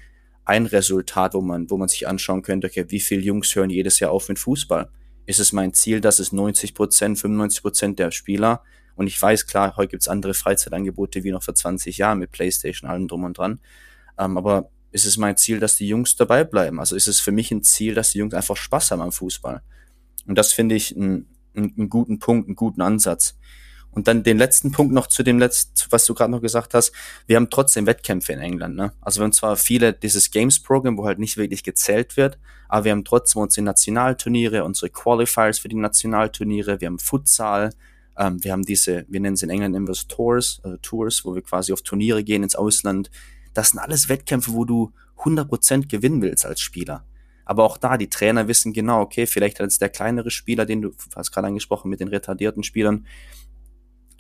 ein Resultat, wo man, wo man sich anschauen könnte, okay, wie viele Jungs hören jedes Jahr auf mit Fußball? Ist es mein Ziel, dass es 90 Prozent, 95 Prozent der Spieler und ich weiß, klar, heute gibt's andere Freizeitangebote wie noch vor 20 Jahren mit Playstation, allem drum und dran. Ähm, aber ist es mein Ziel, dass die Jungs dabei bleiben? Also ist es für mich ein Ziel, dass die Jungs einfach Spaß haben am Fußball? Und das finde ich ein, einen, einen guten Punkt, einen guten Ansatz. Und dann den letzten Punkt noch zu dem letzten, was du gerade noch gesagt hast. Wir haben trotzdem Wettkämpfe in England. Ne? Also wir haben zwar viele dieses Games-Programm, wo halt nicht wirklich gezählt wird, aber wir haben trotzdem unsere Nationalturniere, unsere Qualifiers für die Nationalturniere, wir haben Futsal, ähm, wir haben diese, wir nennen es in England immer Tours, also Tours, wo wir quasi auf Turniere gehen ins Ausland. Das sind alles Wettkämpfe, wo du 100% gewinnen willst als Spieler. Aber auch da, die Trainer wissen genau, okay, vielleicht als der kleinere Spieler, den du hast gerade angesprochen mit den retardierten Spielern,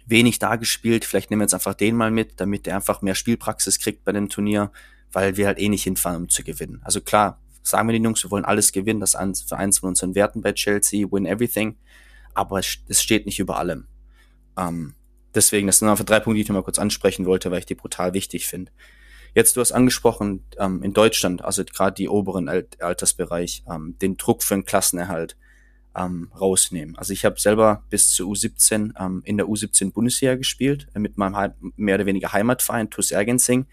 wenig da gespielt, vielleicht nehmen wir jetzt einfach den mal mit, damit der einfach mehr Spielpraxis kriegt bei dem Turnier, weil wir halt eh nicht hinfahren, um zu gewinnen. Also klar, sagen wir den Jungs, wir wollen alles gewinnen, das ist für eins von unseren Werten bei Chelsea, win everything, aber es steht nicht über allem. Ähm, deswegen, das sind einfach drei Punkte, die ich noch mal kurz ansprechen wollte, weil ich die brutal wichtig finde. Jetzt, du hast angesprochen, ähm, in Deutschland, also gerade die oberen Altersbereich, ähm, den Druck für einen Klassenerhalt ähm, rausnehmen. Also ich habe selber bis zu U17 ähm, in der U17 Bundesliga gespielt, äh, mit meinem Heim mehr oder weniger Heimatverein, TuS Ergensing.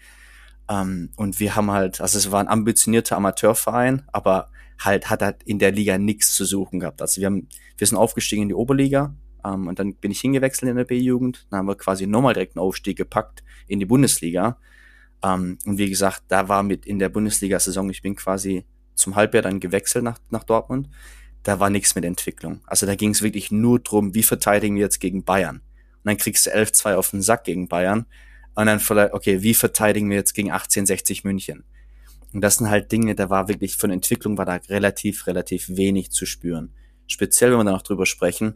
Ähm, und wir haben halt, also es war ein ambitionierter Amateurverein, aber halt hat halt in der Liga nichts zu suchen gehabt. Also wir haben, wir sind aufgestiegen in die Oberliga ähm, und dann bin ich hingewechselt in der B-Jugend. Dann haben wir quasi nochmal direkt einen Aufstieg gepackt in die Bundesliga. Ähm, und wie gesagt, da war mit in der Bundesliga-Saison, ich bin quasi zum Halbjahr dann gewechselt nach, nach Dortmund. Da war nichts mit Entwicklung. Also da ging es wirklich nur drum, wie verteidigen wir jetzt gegen Bayern. Und dann kriegst du 11-2 auf den Sack gegen Bayern. Und dann vielleicht, okay, wie verteidigen wir jetzt gegen 1860 München? Und das sind halt Dinge, da war wirklich von Entwicklung war da relativ, relativ wenig zu spüren. Speziell, wenn wir dann noch drüber sprechen,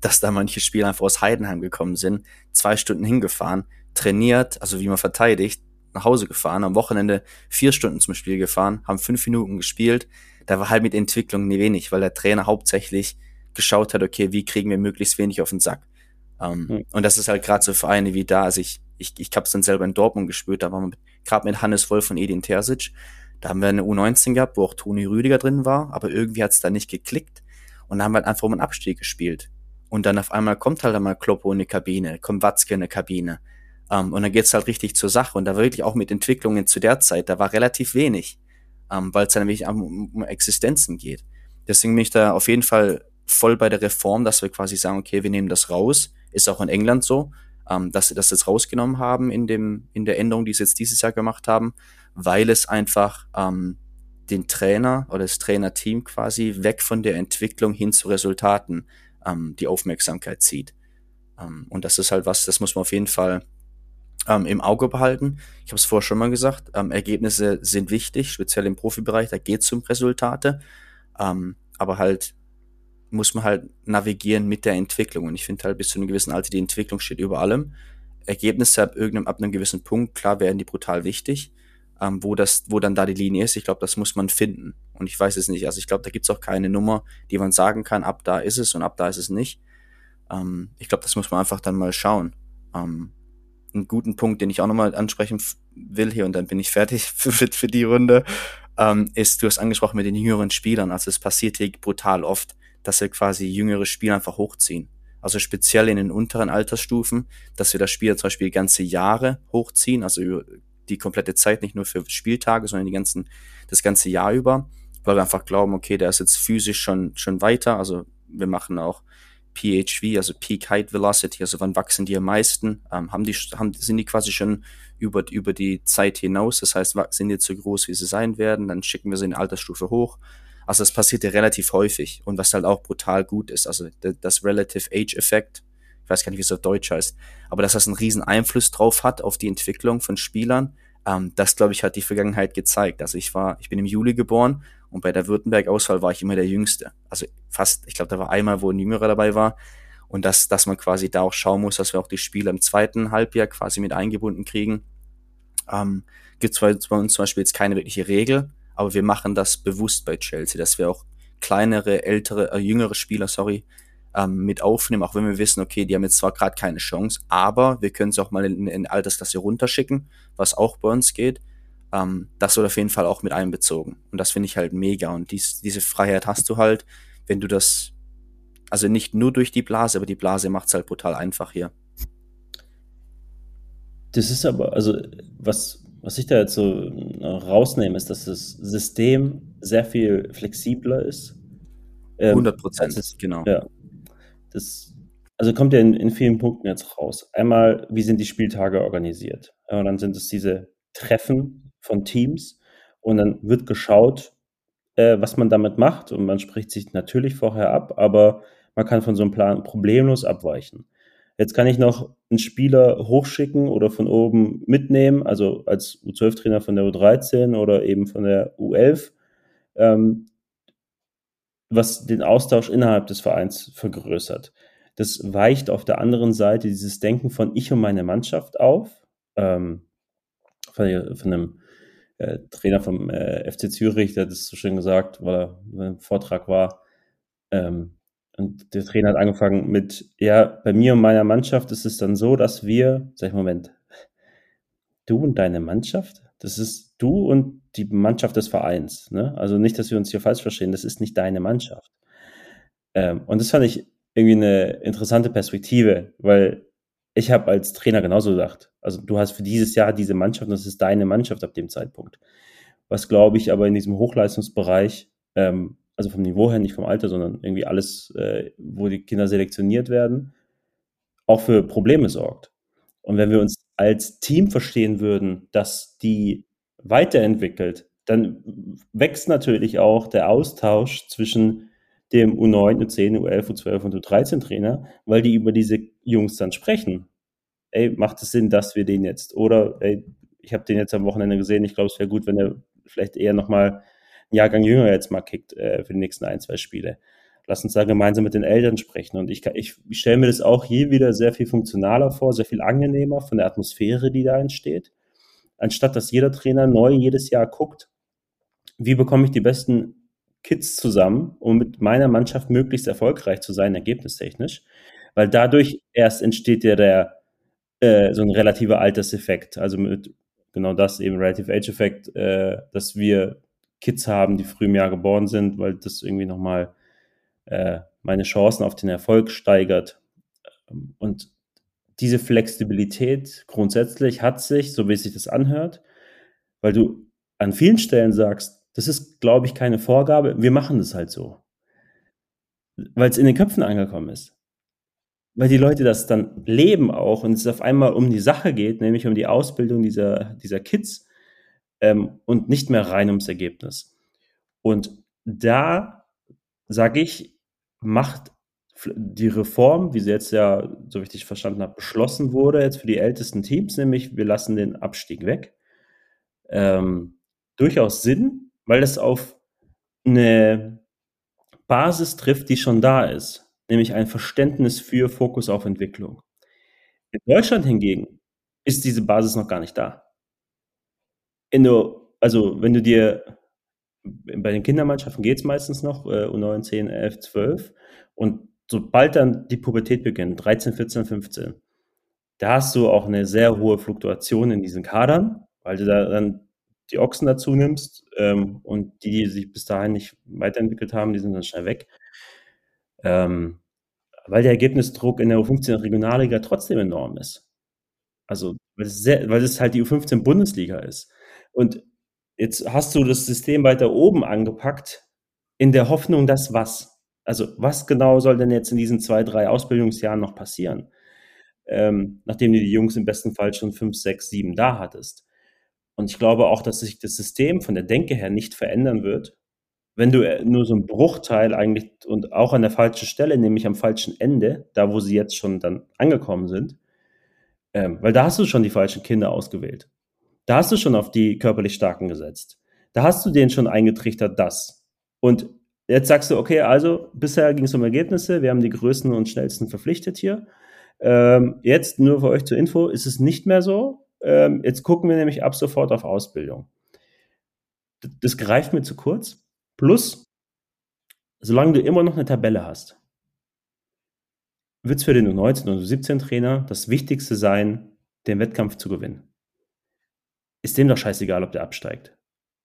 dass da manche Spieler einfach aus Heidenheim gekommen sind, zwei Stunden hingefahren, trainiert, also wie man verteidigt, nach Hause gefahren, am Wochenende vier Stunden zum Spiel gefahren, haben fünf Minuten gespielt. Da war halt mit Entwicklung nie wenig, weil der Trainer hauptsächlich geschaut hat, okay, wie kriegen wir möglichst wenig auf den Sack. Ähm, mhm. Und das ist halt gerade so Vereine wie da. Also ich, ich, ich habe es dann selber in Dortmund gespürt, da waren wir gerade mit Hannes Wolf und Edin Terzic. Da haben wir eine U19 gehabt, wo auch Toni Rüdiger drin war, aber irgendwie hat es da nicht geklickt. Und da haben wir halt einfach um einen Abstieg gespielt. Und dann auf einmal kommt halt einmal Kloppo in die Kabine, kommt Watzke in die Kabine. Um, ähm, und dann geht's halt richtig zur Sache. Und da wirklich auch mit Entwicklungen zu der Zeit, da war relativ wenig, um, ähm, weil es dann wirklich um, um Existenzen geht. Deswegen bin ich da auf jeden Fall voll bei der Reform, dass wir quasi sagen, okay, wir nehmen das raus. Ist auch in England so, ähm, dass sie das jetzt rausgenommen haben in dem, in der Änderung, die sie jetzt dieses Jahr gemacht haben, weil es einfach den Trainer oder das Trainerteam quasi weg von der Entwicklung hin zu Resultaten die Aufmerksamkeit zieht. Und das ist halt was, das muss man auf jeden Fall ähm, im Auge behalten. Ich habe es vorher schon mal gesagt, ähm, Ergebnisse sind wichtig, speziell im Profibereich, da geht es um Resultate. Ähm, aber halt muss man halt navigieren mit der Entwicklung. Und ich finde halt bis zu einem gewissen Alter, die Entwicklung steht über allem. Ergebnisse ab irgendeinem, ab einem gewissen Punkt, klar werden die brutal wichtig. Ähm, wo das, wo dann da die Linie ist, ich glaube, das muss man finden. Und ich weiß es nicht. Also ich glaube, da gibt's auch keine Nummer, die man sagen kann, ab da ist es und ab da ist es nicht. Ähm, ich glaube, das muss man einfach dann mal schauen. Ähm, einen guten Punkt, den ich auch nochmal ansprechen will hier und dann bin ich fertig für, für die Runde, ähm, ist, du hast angesprochen mit den jüngeren Spielern. Also es passiert hier brutal oft, dass wir quasi jüngere Spieler einfach hochziehen. Also speziell in den unteren Altersstufen, dass wir das Spiel zum Beispiel ganze Jahre hochziehen, also die komplette Zeit, nicht nur für Spieltage, sondern die ganzen, das ganze Jahr über, weil wir einfach glauben, okay, der ist jetzt physisch schon, schon weiter. Also wir machen auch PHV, also Peak Height Velocity, also wann wachsen die am meisten, ähm, haben die, haben, sind die quasi schon über, über die Zeit hinaus, das heißt, sind die zu groß, wie sie sein werden, dann schicken wir sie in Altersstufe hoch. Also das passiert ja relativ häufig und was halt auch brutal gut ist, also das Relative Age Effekt, ich weiß gar nicht, wie es auf Deutsch heißt, aber dass das einen riesen Einfluss drauf hat auf die Entwicklung von Spielern, ähm, das glaube ich hat die Vergangenheit gezeigt. Also ich war, ich bin im Juli geboren und bei der Württemberg-Auswahl war ich immer der Jüngste. Also fast, ich glaube, da war einmal, wo ein Jüngerer dabei war. Und dass, dass man quasi da auch schauen muss, dass wir auch die Spiele im zweiten Halbjahr quasi mit eingebunden kriegen. Ähm, Gibt zwar bei uns zum Beispiel jetzt keine wirkliche Regel, aber wir machen das bewusst bei Chelsea, dass wir auch kleinere, ältere, äh, jüngere Spieler, sorry, ähm, mit aufnehmen, auch wenn wir wissen, okay, die haben jetzt zwar gerade keine Chance, aber wir können sie auch mal in, in Altersklasse runterschicken, was auch bei uns geht. Ähm, das wird auf jeden Fall auch mit einbezogen. Und das finde ich halt mega. Und dies, diese Freiheit hast du halt, wenn du das, also nicht nur durch die Blase, aber die Blase macht es halt brutal einfach hier. Das ist aber, also was, was ich da jetzt so äh, rausnehme, ist, dass das System sehr viel flexibler ist. Ähm, 100 Prozent, genau. Ja. das, also kommt ja in, in vielen Punkten jetzt raus. Einmal, wie sind die Spieltage organisiert? Und dann sind es diese Treffen von Teams und dann wird geschaut, äh, was man damit macht und man spricht sich natürlich vorher ab, aber man kann von so einem Plan problemlos abweichen. Jetzt kann ich noch einen Spieler hochschicken oder von oben mitnehmen, also als U12-Trainer von der U13 oder eben von der U11, ähm, was den Austausch innerhalb des Vereins vergrößert. Das weicht auf der anderen Seite dieses Denken von ich und meine Mannschaft auf. Ähm, von, von einem äh, Trainer vom äh, FC Zürich, der hat das so schön gesagt, weil er ein Vortrag war. Ähm, und der Trainer hat angefangen mit, ja, bei mir und meiner Mannschaft ist es dann so, dass wir, sag ich, Moment, du und deine Mannschaft? Das ist du und die Mannschaft des Vereins. Ne? Also nicht, dass wir uns hier falsch verstehen, das ist nicht deine Mannschaft. Ähm, und das fand ich irgendwie eine interessante Perspektive, weil ich habe als Trainer genauso gedacht. Also du hast für dieses Jahr diese Mannschaft und das ist deine Mannschaft ab dem Zeitpunkt. Was glaube ich aber in diesem Hochleistungsbereich ähm, also vom Niveau her, nicht vom Alter, sondern irgendwie alles, äh, wo die Kinder selektioniert werden, auch für Probleme sorgt. Und wenn wir uns als Team verstehen würden, dass die weiterentwickelt, dann wächst natürlich auch der Austausch zwischen dem U9, U10, U11, U12 und U13 Trainer, weil die über diese Jungs dann sprechen. Ey, macht es Sinn, dass wir den jetzt? Oder ey, ich habe den jetzt am Wochenende gesehen, ich glaube, es wäre gut, wenn er vielleicht eher nochmal einen Jahrgang jünger jetzt mal kickt äh, für die nächsten ein, zwei Spiele. Lass uns da gemeinsam mit den Eltern sprechen. Und ich, ich, ich stelle mir das auch hier wieder sehr viel funktionaler vor, sehr viel angenehmer von der Atmosphäre, die da entsteht. Anstatt dass jeder Trainer neu jedes Jahr guckt, wie bekomme ich die besten Kids zusammen, um mit meiner Mannschaft möglichst erfolgreich zu sein, ergebnistechnisch. Weil dadurch erst entsteht ja der, äh, so ein relativer Alterseffekt. Also mit genau das eben Relative Age Effekt, äh, dass wir Kids haben, die früh im Jahr geboren sind, weil das irgendwie nochmal äh, meine Chancen auf den Erfolg steigert. Und diese Flexibilität grundsätzlich hat sich, so wie sich das anhört, weil du an vielen Stellen sagst, das ist, glaube ich, keine Vorgabe, wir machen das halt so. Weil es in den Köpfen angekommen ist. Weil die Leute das dann leben auch und es auf einmal um die Sache geht, nämlich um die Ausbildung dieser, dieser Kids ähm, und nicht mehr rein ums Ergebnis. Und da sage ich, macht die Reform, wie sie jetzt ja, so ich verstanden habe, beschlossen wurde, jetzt für die ältesten Teams, nämlich wir lassen den Abstieg weg, ähm, durchaus Sinn, weil es auf eine Basis trifft, die schon da ist, nämlich ein Verständnis für Fokus auf Entwicklung. In Deutschland hingegen ist diese Basis noch gar nicht da du, also wenn du dir bei den Kindermannschaften geht es meistens noch, äh, U9, 10, 11, 12. Und sobald dann die Pubertät beginnt, 13, 14, 15, da hast du auch eine sehr hohe Fluktuation in diesen Kadern, weil du da dann die Ochsen dazu nimmst ähm, und die, die sich bis dahin nicht weiterentwickelt haben, die sind dann schnell weg. Ähm, weil der Ergebnisdruck in der U15 Regionalliga trotzdem enorm ist. Also, weil es, sehr, weil es halt die U15 Bundesliga ist. Und jetzt hast du das System weiter oben angepackt, in der Hoffnung, dass was? Also was genau soll denn jetzt in diesen zwei, drei Ausbildungsjahren noch passieren? Ähm, nachdem du die Jungs im besten Fall schon fünf, sechs, sieben da hattest. Und ich glaube auch, dass sich das System von der Denke her nicht verändern wird, wenn du äh, nur so einen Bruchteil eigentlich und auch an der falschen Stelle, nämlich am falschen Ende, da wo sie jetzt schon dann angekommen sind, ähm, weil da hast du schon die falschen Kinder ausgewählt. Da hast du schon auf die körperlich Starken gesetzt. Da hast du denen schon eingetrichtert, das. Und jetzt sagst du, okay, also bisher ging es um Ergebnisse, wir haben die größten und schnellsten verpflichtet hier. Ähm, jetzt nur für euch zur Info, ist es nicht mehr so. Ähm, jetzt gucken wir nämlich ab sofort auf Ausbildung. Das greift mir zu kurz. Plus, solange du immer noch eine Tabelle hast, wird es für den U19 und U17 Trainer das Wichtigste sein, den Wettkampf zu gewinnen ist dem doch scheißegal, ob der absteigt.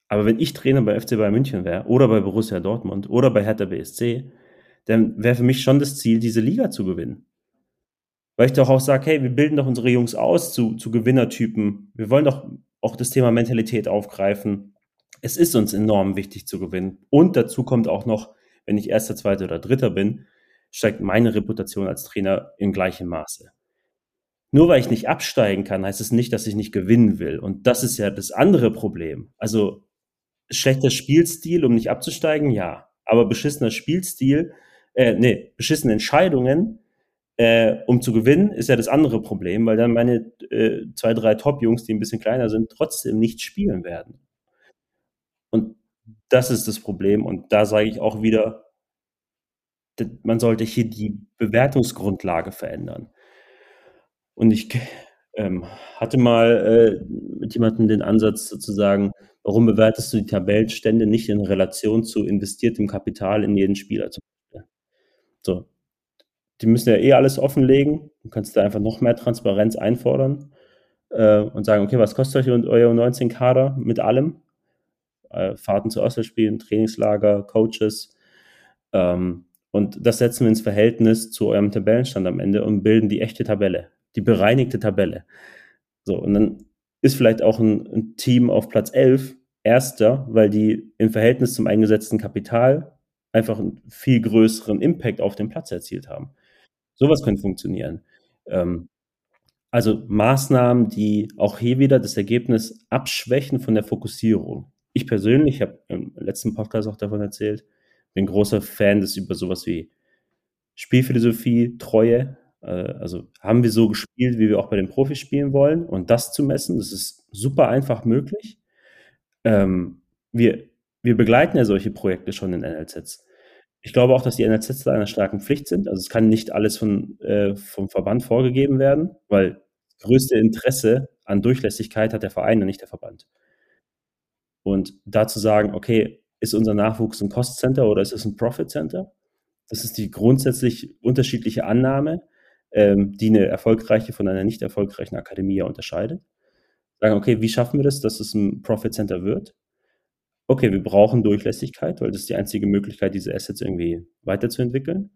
Aber wenn ich Trainer bei FC Bayern München wäre oder bei Borussia Dortmund oder bei Hertha BSC, dann wäre für mich schon das Ziel, diese Liga zu gewinnen. Weil ich doch auch sage, hey, wir bilden doch unsere Jungs aus zu, zu Gewinnertypen. Wir wollen doch auch das Thema Mentalität aufgreifen. Es ist uns enorm wichtig zu gewinnen. Und dazu kommt auch noch, wenn ich erster, zweiter oder dritter bin, steigt meine Reputation als Trainer in gleichem Maße. Nur weil ich nicht absteigen kann, heißt es nicht, dass ich nicht gewinnen will. Und das ist ja das andere Problem. Also schlechter Spielstil, um nicht abzusteigen, ja. Aber beschissener Spielstil, äh, nee, beschissene Entscheidungen, äh, um zu gewinnen, ist ja das andere Problem, weil dann meine äh, zwei, drei Top-Jungs, die ein bisschen kleiner sind, trotzdem nicht spielen werden. Und das ist das Problem. Und da sage ich auch wieder, man sollte hier die Bewertungsgrundlage verändern. Und ich ähm, hatte mal äh, mit jemandem den Ansatz sozusagen, warum bewertest du die Tabellenstände nicht in Relation zu investiertem Kapital in jeden Spieler? So, die müssen ja eh alles offenlegen. Du kannst da einfach noch mehr Transparenz einfordern äh, und sagen, okay, was kostet euch euer 19 Kader mit allem? Äh, Fahrten zu Auswärtsspielen, Trainingslager, Coaches. Ähm, und das setzen wir ins Verhältnis zu eurem Tabellenstand am Ende und bilden die echte Tabelle, die bereinigte Tabelle. So, und dann ist vielleicht auch ein, ein Team auf Platz 11 erster, weil die im Verhältnis zum eingesetzten Kapital einfach einen viel größeren Impact auf den Platz erzielt haben. Sowas könnte funktionieren. Ähm, also Maßnahmen, die auch hier wieder das Ergebnis abschwächen von der Fokussierung. Ich persönlich habe im letzten Podcast auch davon erzählt, bin großer Fan des über sowas wie Spielphilosophie, Treue. Äh, also haben wir so gespielt, wie wir auch bei den Profis spielen wollen und das zu messen, das ist super einfach möglich. Ähm, wir, wir begleiten ja solche Projekte schon in NLZs. Ich glaube auch, dass die NLZs da einer starken Pflicht sind. Also es kann nicht alles von, äh, vom Verband vorgegeben werden, weil größte Interesse an Durchlässigkeit hat der Verein und nicht der Verband. Und dazu sagen, okay, ist unser Nachwuchs ein Cost Center oder ist es ein Profit Center? Das ist die grundsätzlich unterschiedliche Annahme, ähm, die eine erfolgreiche von einer nicht erfolgreichen Akademie unterscheidet. Sagen, okay, wie schaffen wir das, dass es ein Profit Center wird? Okay, wir brauchen Durchlässigkeit, weil das ist die einzige Möglichkeit, diese Assets irgendwie weiterzuentwickeln.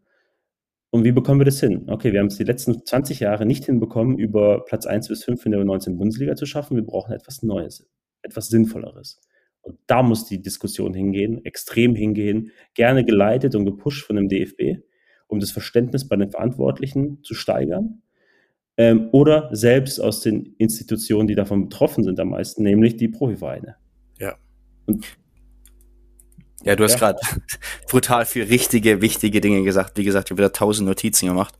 Und wie bekommen wir das hin? Okay, wir haben es die letzten 20 Jahre nicht hinbekommen, über Platz 1 bis 5 in der 19 Bundesliga zu schaffen. Wir brauchen etwas Neues, etwas Sinnvolleres. Und da muss die Diskussion hingehen, extrem hingehen, gerne geleitet und gepusht von dem DFB, um das Verständnis bei den Verantwortlichen zu steigern. Ähm, oder selbst aus den Institutionen, die davon betroffen sind am meisten, nämlich die Profivereine. Ja. Und ja, du hast ja. gerade brutal viel richtige, wichtige Dinge gesagt. Wie gesagt, ich habe wieder tausend Notizen gemacht.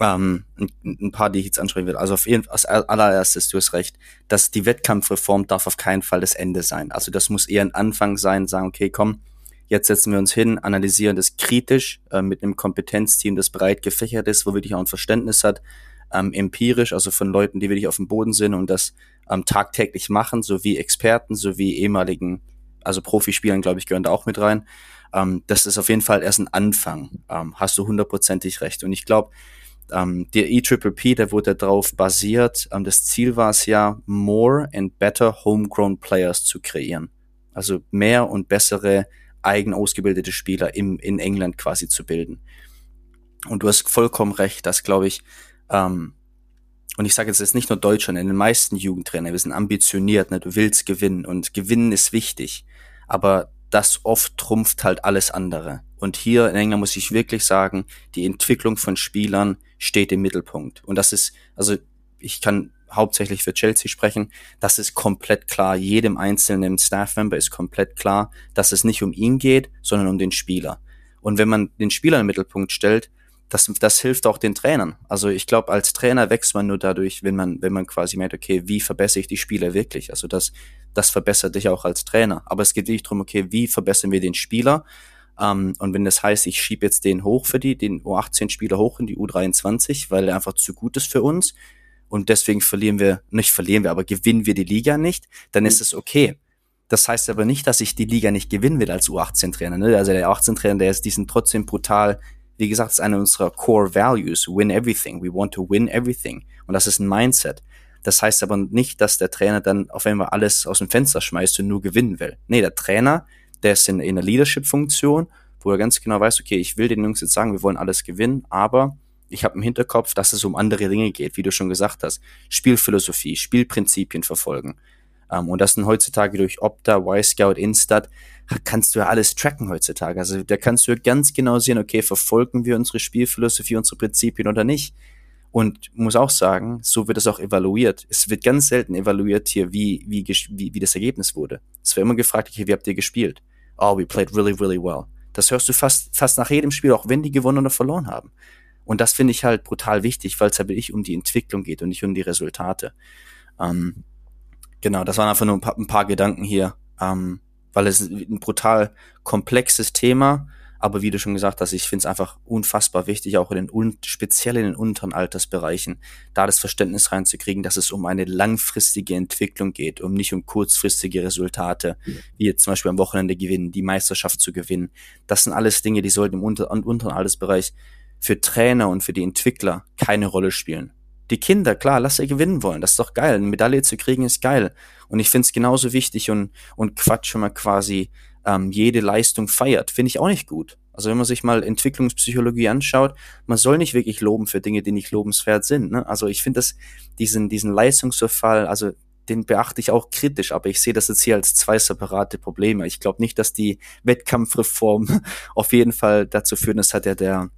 Ähm, ein, paar, die ich jetzt ansprechen will. Also auf jeden Fall, als allererstes, du hast recht, dass die Wettkampfreform darf auf keinen Fall das Ende sein. Also das muss eher ein Anfang sein, sagen, okay, komm, jetzt setzen wir uns hin, analysieren das kritisch äh, mit einem Kompetenzteam, das breit gefächert ist, wo wirklich auch ein Verständnis hat, ähm, empirisch, also von Leuten, die wirklich auf dem Boden sind und das ähm, tagtäglich machen, sowie Experten, sowie ehemaligen also Profispielern, glaube ich, gehören da auch mit rein. Ähm, das ist auf jeden Fall erst ein Anfang. Ähm, hast du hundertprozentig recht. Und ich glaube, ähm, der E-Triple-P, der wurde darauf basiert. Ähm, das Ziel war es ja, more and better homegrown players zu kreieren. Also mehr und bessere eigen ausgebildete Spieler im, in England quasi zu bilden. Und du hast vollkommen recht, dass, glaube ich, ähm, und ich sage jetzt, ist nicht nur Deutschland, in den meisten Jugendtrainer, wir sind ambitioniert, ne, du willst gewinnen und gewinnen ist wichtig, aber das oft trumpft halt alles andere. Und hier in England muss ich wirklich sagen, die Entwicklung von Spielern steht im Mittelpunkt. Und das ist, also ich kann hauptsächlich für Chelsea sprechen, das ist komplett klar. Jedem einzelnen Staff-Member ist komplett klar, dass es nicht um ihn geht, sondern um den Spieler. Und wenn man den Spieler im Mittelpunkt stellt, das, das hilft auch den Trainern. Also ich glaube, als Trainer wächst man nur dadurch, wenn man, wenn man quasi merkt, okay, wie verbessere ich die Spieler wirklich? Also das, das verbessert dich auch als Trainer. Aber es geht wirklich darum, okay, wie verbessern wir den Spieler? Um, ähm, und wenn das heißt, ich schiebe jetzt den hoch für die, den U18-Spieler hoch in die U23, weil er einfach zu gut ist für uns und deswegen verlieren wir, nicht verlieren wir, aber gewinnen wir die Liga nicht, dann ist es okay. Das heißt aber nicht, dass ich die Liga nicht gewinnen will als U18-Trainer. Ne? Also der U18-Trainer, der ist, die sind trotzdem brutal wie gesagt, ist eine unserer Core Values. Win everything. We want to win everything. Und das ist ein Mindset. Das heißt aber nicht, dass der Trainer dann auf einmal alles aus dem Fenster schmeißt und nur gewinnen will. Nee, der Trainer, der ist in, in einer Leadership-Funktion, wo er ganz genau weiß, okay, ich will den Jungs jetzt sagen, wir wollen alles gewinnen, aber ich habe im Hinterkopf, dass es um andere Dinge geht, wie du schon gesagt hast. Spielphilosophie, Spielprinzipien verfolgen. Ähm, und das sind heutzutage durch Opta, Y-Scout, Instat, kannst du ja alles tracken heutzutage. Also da kannst du ganz genau sehen, okay, verfolgen wir unsere Spielphilosophie, unsere Prinzipien oder nicht. Und muss auch sagen, so wird es auch evaluiert. Es wird ganz selten evaluiert hier, wie, wie, wie, wie das Ergebnis wurde. Es wird immer gefragt, okay, wie habt ihr gespielt? Oh, we played really, really well. Das hörst du fast, fast nach jedem Spiel, auch wenn die gewonnen oder verloren haben. Und das finde ich halt brutal wichtig, weil es halt wirklich um die Entwicklung geht und nicht um die Resultate. Ähm, genau, das waren einfach nur ein paar, ein paar Gedanken hier, ähm, weil es ein brutal komplexes Thema aber wie du schon gesagt hast, ich finde es einfach unfassbar wichtig, auch in den, speziell in den unteren Altersbereichen, da das Verständnis reinzukriegen, dass es um eine langfristige Entwicklung geht, um nicht um kurzfristige Resultate, wie jetzt zum Beispiel am Wochenende gewinnen, die Meisterschaft zu gewinnen. Das sind alles Dinge, die sollten im unter, unteren Altersbereich für Trainer und für die Entwickler keine Rolle spielen. Die Kinder, klar, lass sie gewinnen wollen. Das ist doch geil. Eine Medaille zu kriegen ist geil. Und ich finde es genauso wichtig und, und Quatsch, wenn man quasi ähm, jede Leistung feiert. Finde ich auch nicht gut. Also wenn man sich mal Entwicklungspsychologie anschaut, man soll nicht wirklich loben für Dinge, die nicht lobenswert sind. Ne? Also ich finde das, diesen, diesen Leistungsverfall, also den beachte ich auch kritisch, aber ich sehe das jetzt hier als zwei separate Probleme. Ich glaube nicht, dass die Wettkampfreform auf jeden Fall dazu führen, das hat ja der,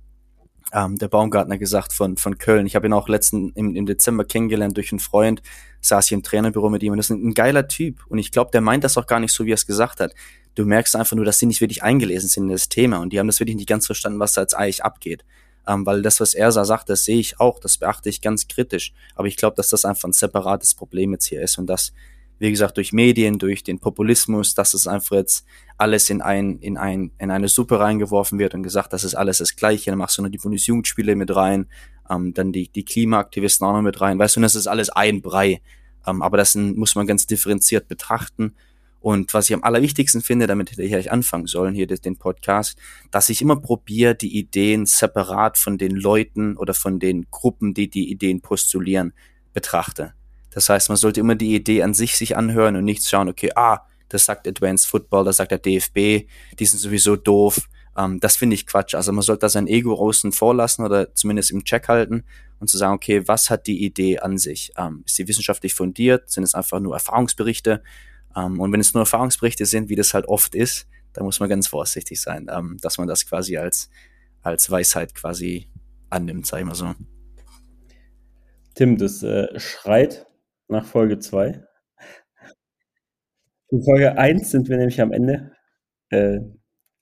ähm, der Baumgartner gesagt von, von Köln. Ich habe ihn auch letzten im, im Dezember kennengelernt durch einen Freund, saß hier im Trainerbüro mit ihm und das ist ein, ein geiler Typ. Und ich glaube, der meint das auch gar nicht so, wie er es gesagt hat du merkst einfach nur, dass sie nicht wirklich eingelesen sind in das Thema und die haben das wirklich nicht ganz verstanden, was da jetzt eigentlich abgeht. Ähm, weil das, was er da sagt, das sehe ich auch, das beachte ich ganz kritisch. Aber ich glaube, dass das einfach ein separates Problem jetzt hier ist und dass, wie gesagt, durch Medien, durch den Populismus, dass es einfach jetzt alles in ein, in ein, in eine Suppe reingeworfen wird und gesagt, das ist alles das Gleiche. Dann machst du noch die Bundesjugendspiele mit rein, ähm, dann die, die Klimaaktivisten auch noch mit rein. Weißt du, das ist alles ein Brei. Ähm, aber das muss man ganz differenziert betrachten. Und was ich am allerwichtigsten finde, damit hätte ich eigentlich anfangen sollen, hier den Podcast, dass ich immer probiere, die Ideen separat von den Leuten oder von den Gruppen, die die Ideen postulieren, betrachte. Das heißt, man sollte immer die Idee an sich sich anhören und nicht schauen, okay, ah, das sagt Advanced Football, das sagt der DFB, die sind sowieso doof. Ähm, das finde ich Quatsch. Also man sollte da sein Ego außen vorlassen oder zumindest im Check halten und zu sagen, okay, was hat die Idee an sich? Ähm, ist sie wissenschaftlich fundiert? Sind es einfach nur Erfahrungsberichte? Ähm, und wenn es nur Erfahrungsberichte sind, wie das halt oft ist, dann muss man ganz vorsichtig sein, ähm, dass man das quasi als, als Weisheit quasi annimmt, sag ich mal so. Tim, das äh, schreit nach Folge 2. In Folge 1 sind wir nämlich am Ende. Äh,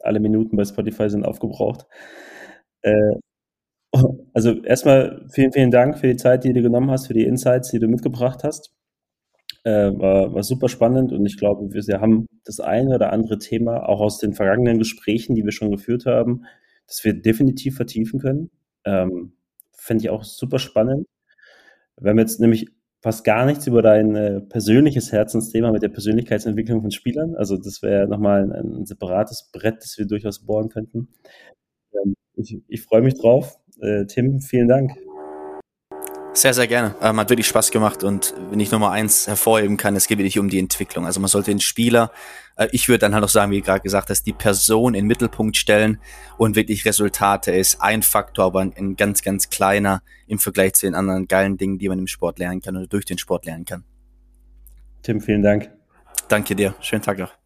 alle Minuten bei Spotify sind aufgebraucht. Äh, also erstmal vielen, vielen Dank für die Zeit, die du genommen hast, für die Insights, die du mitgebracht hast. Äh, war, war super spannend und ich glaube, wir, haben das eine oder andere Thema auch aus den vergangenen Gesprächen, die wir schon geführt haben, das wir definitiv vertiefen können. Ähm, Fände ich auch super spannend. Wir haben jetzt nämlich fast gar nichts über dein äh, persönliches Herzensthema mit der Persönlichkeitsentwicklung von Spielern. Also das wäre nochmal ein, ein separates Brett, das wir durchaus bohren könnten. Ähm, ich, ich freue mich drauf. Äh, Tim, vielen Dank. Sehr, sehr gerne. Ähm, hat wirklich Spaß gemacht und wenn ich Nummer eins hervorheben kann, es geht wirklich um die Entwicklung. Also man sollte den Spieler, äh, ich würde dann halt auch sagen, wie gerade gesagt hast, die Person in den Mittelpunkt stellen und wirklich Resultate ist ein Faktor, aber ein, ein ganz, ganz kleiner im Vergleich zu den anderen geilen Dingen, die man im Sport lernen kann oder durch den Sport lernen kann. Tim, vielen Dank. Danke dir. Schönen Tag noch.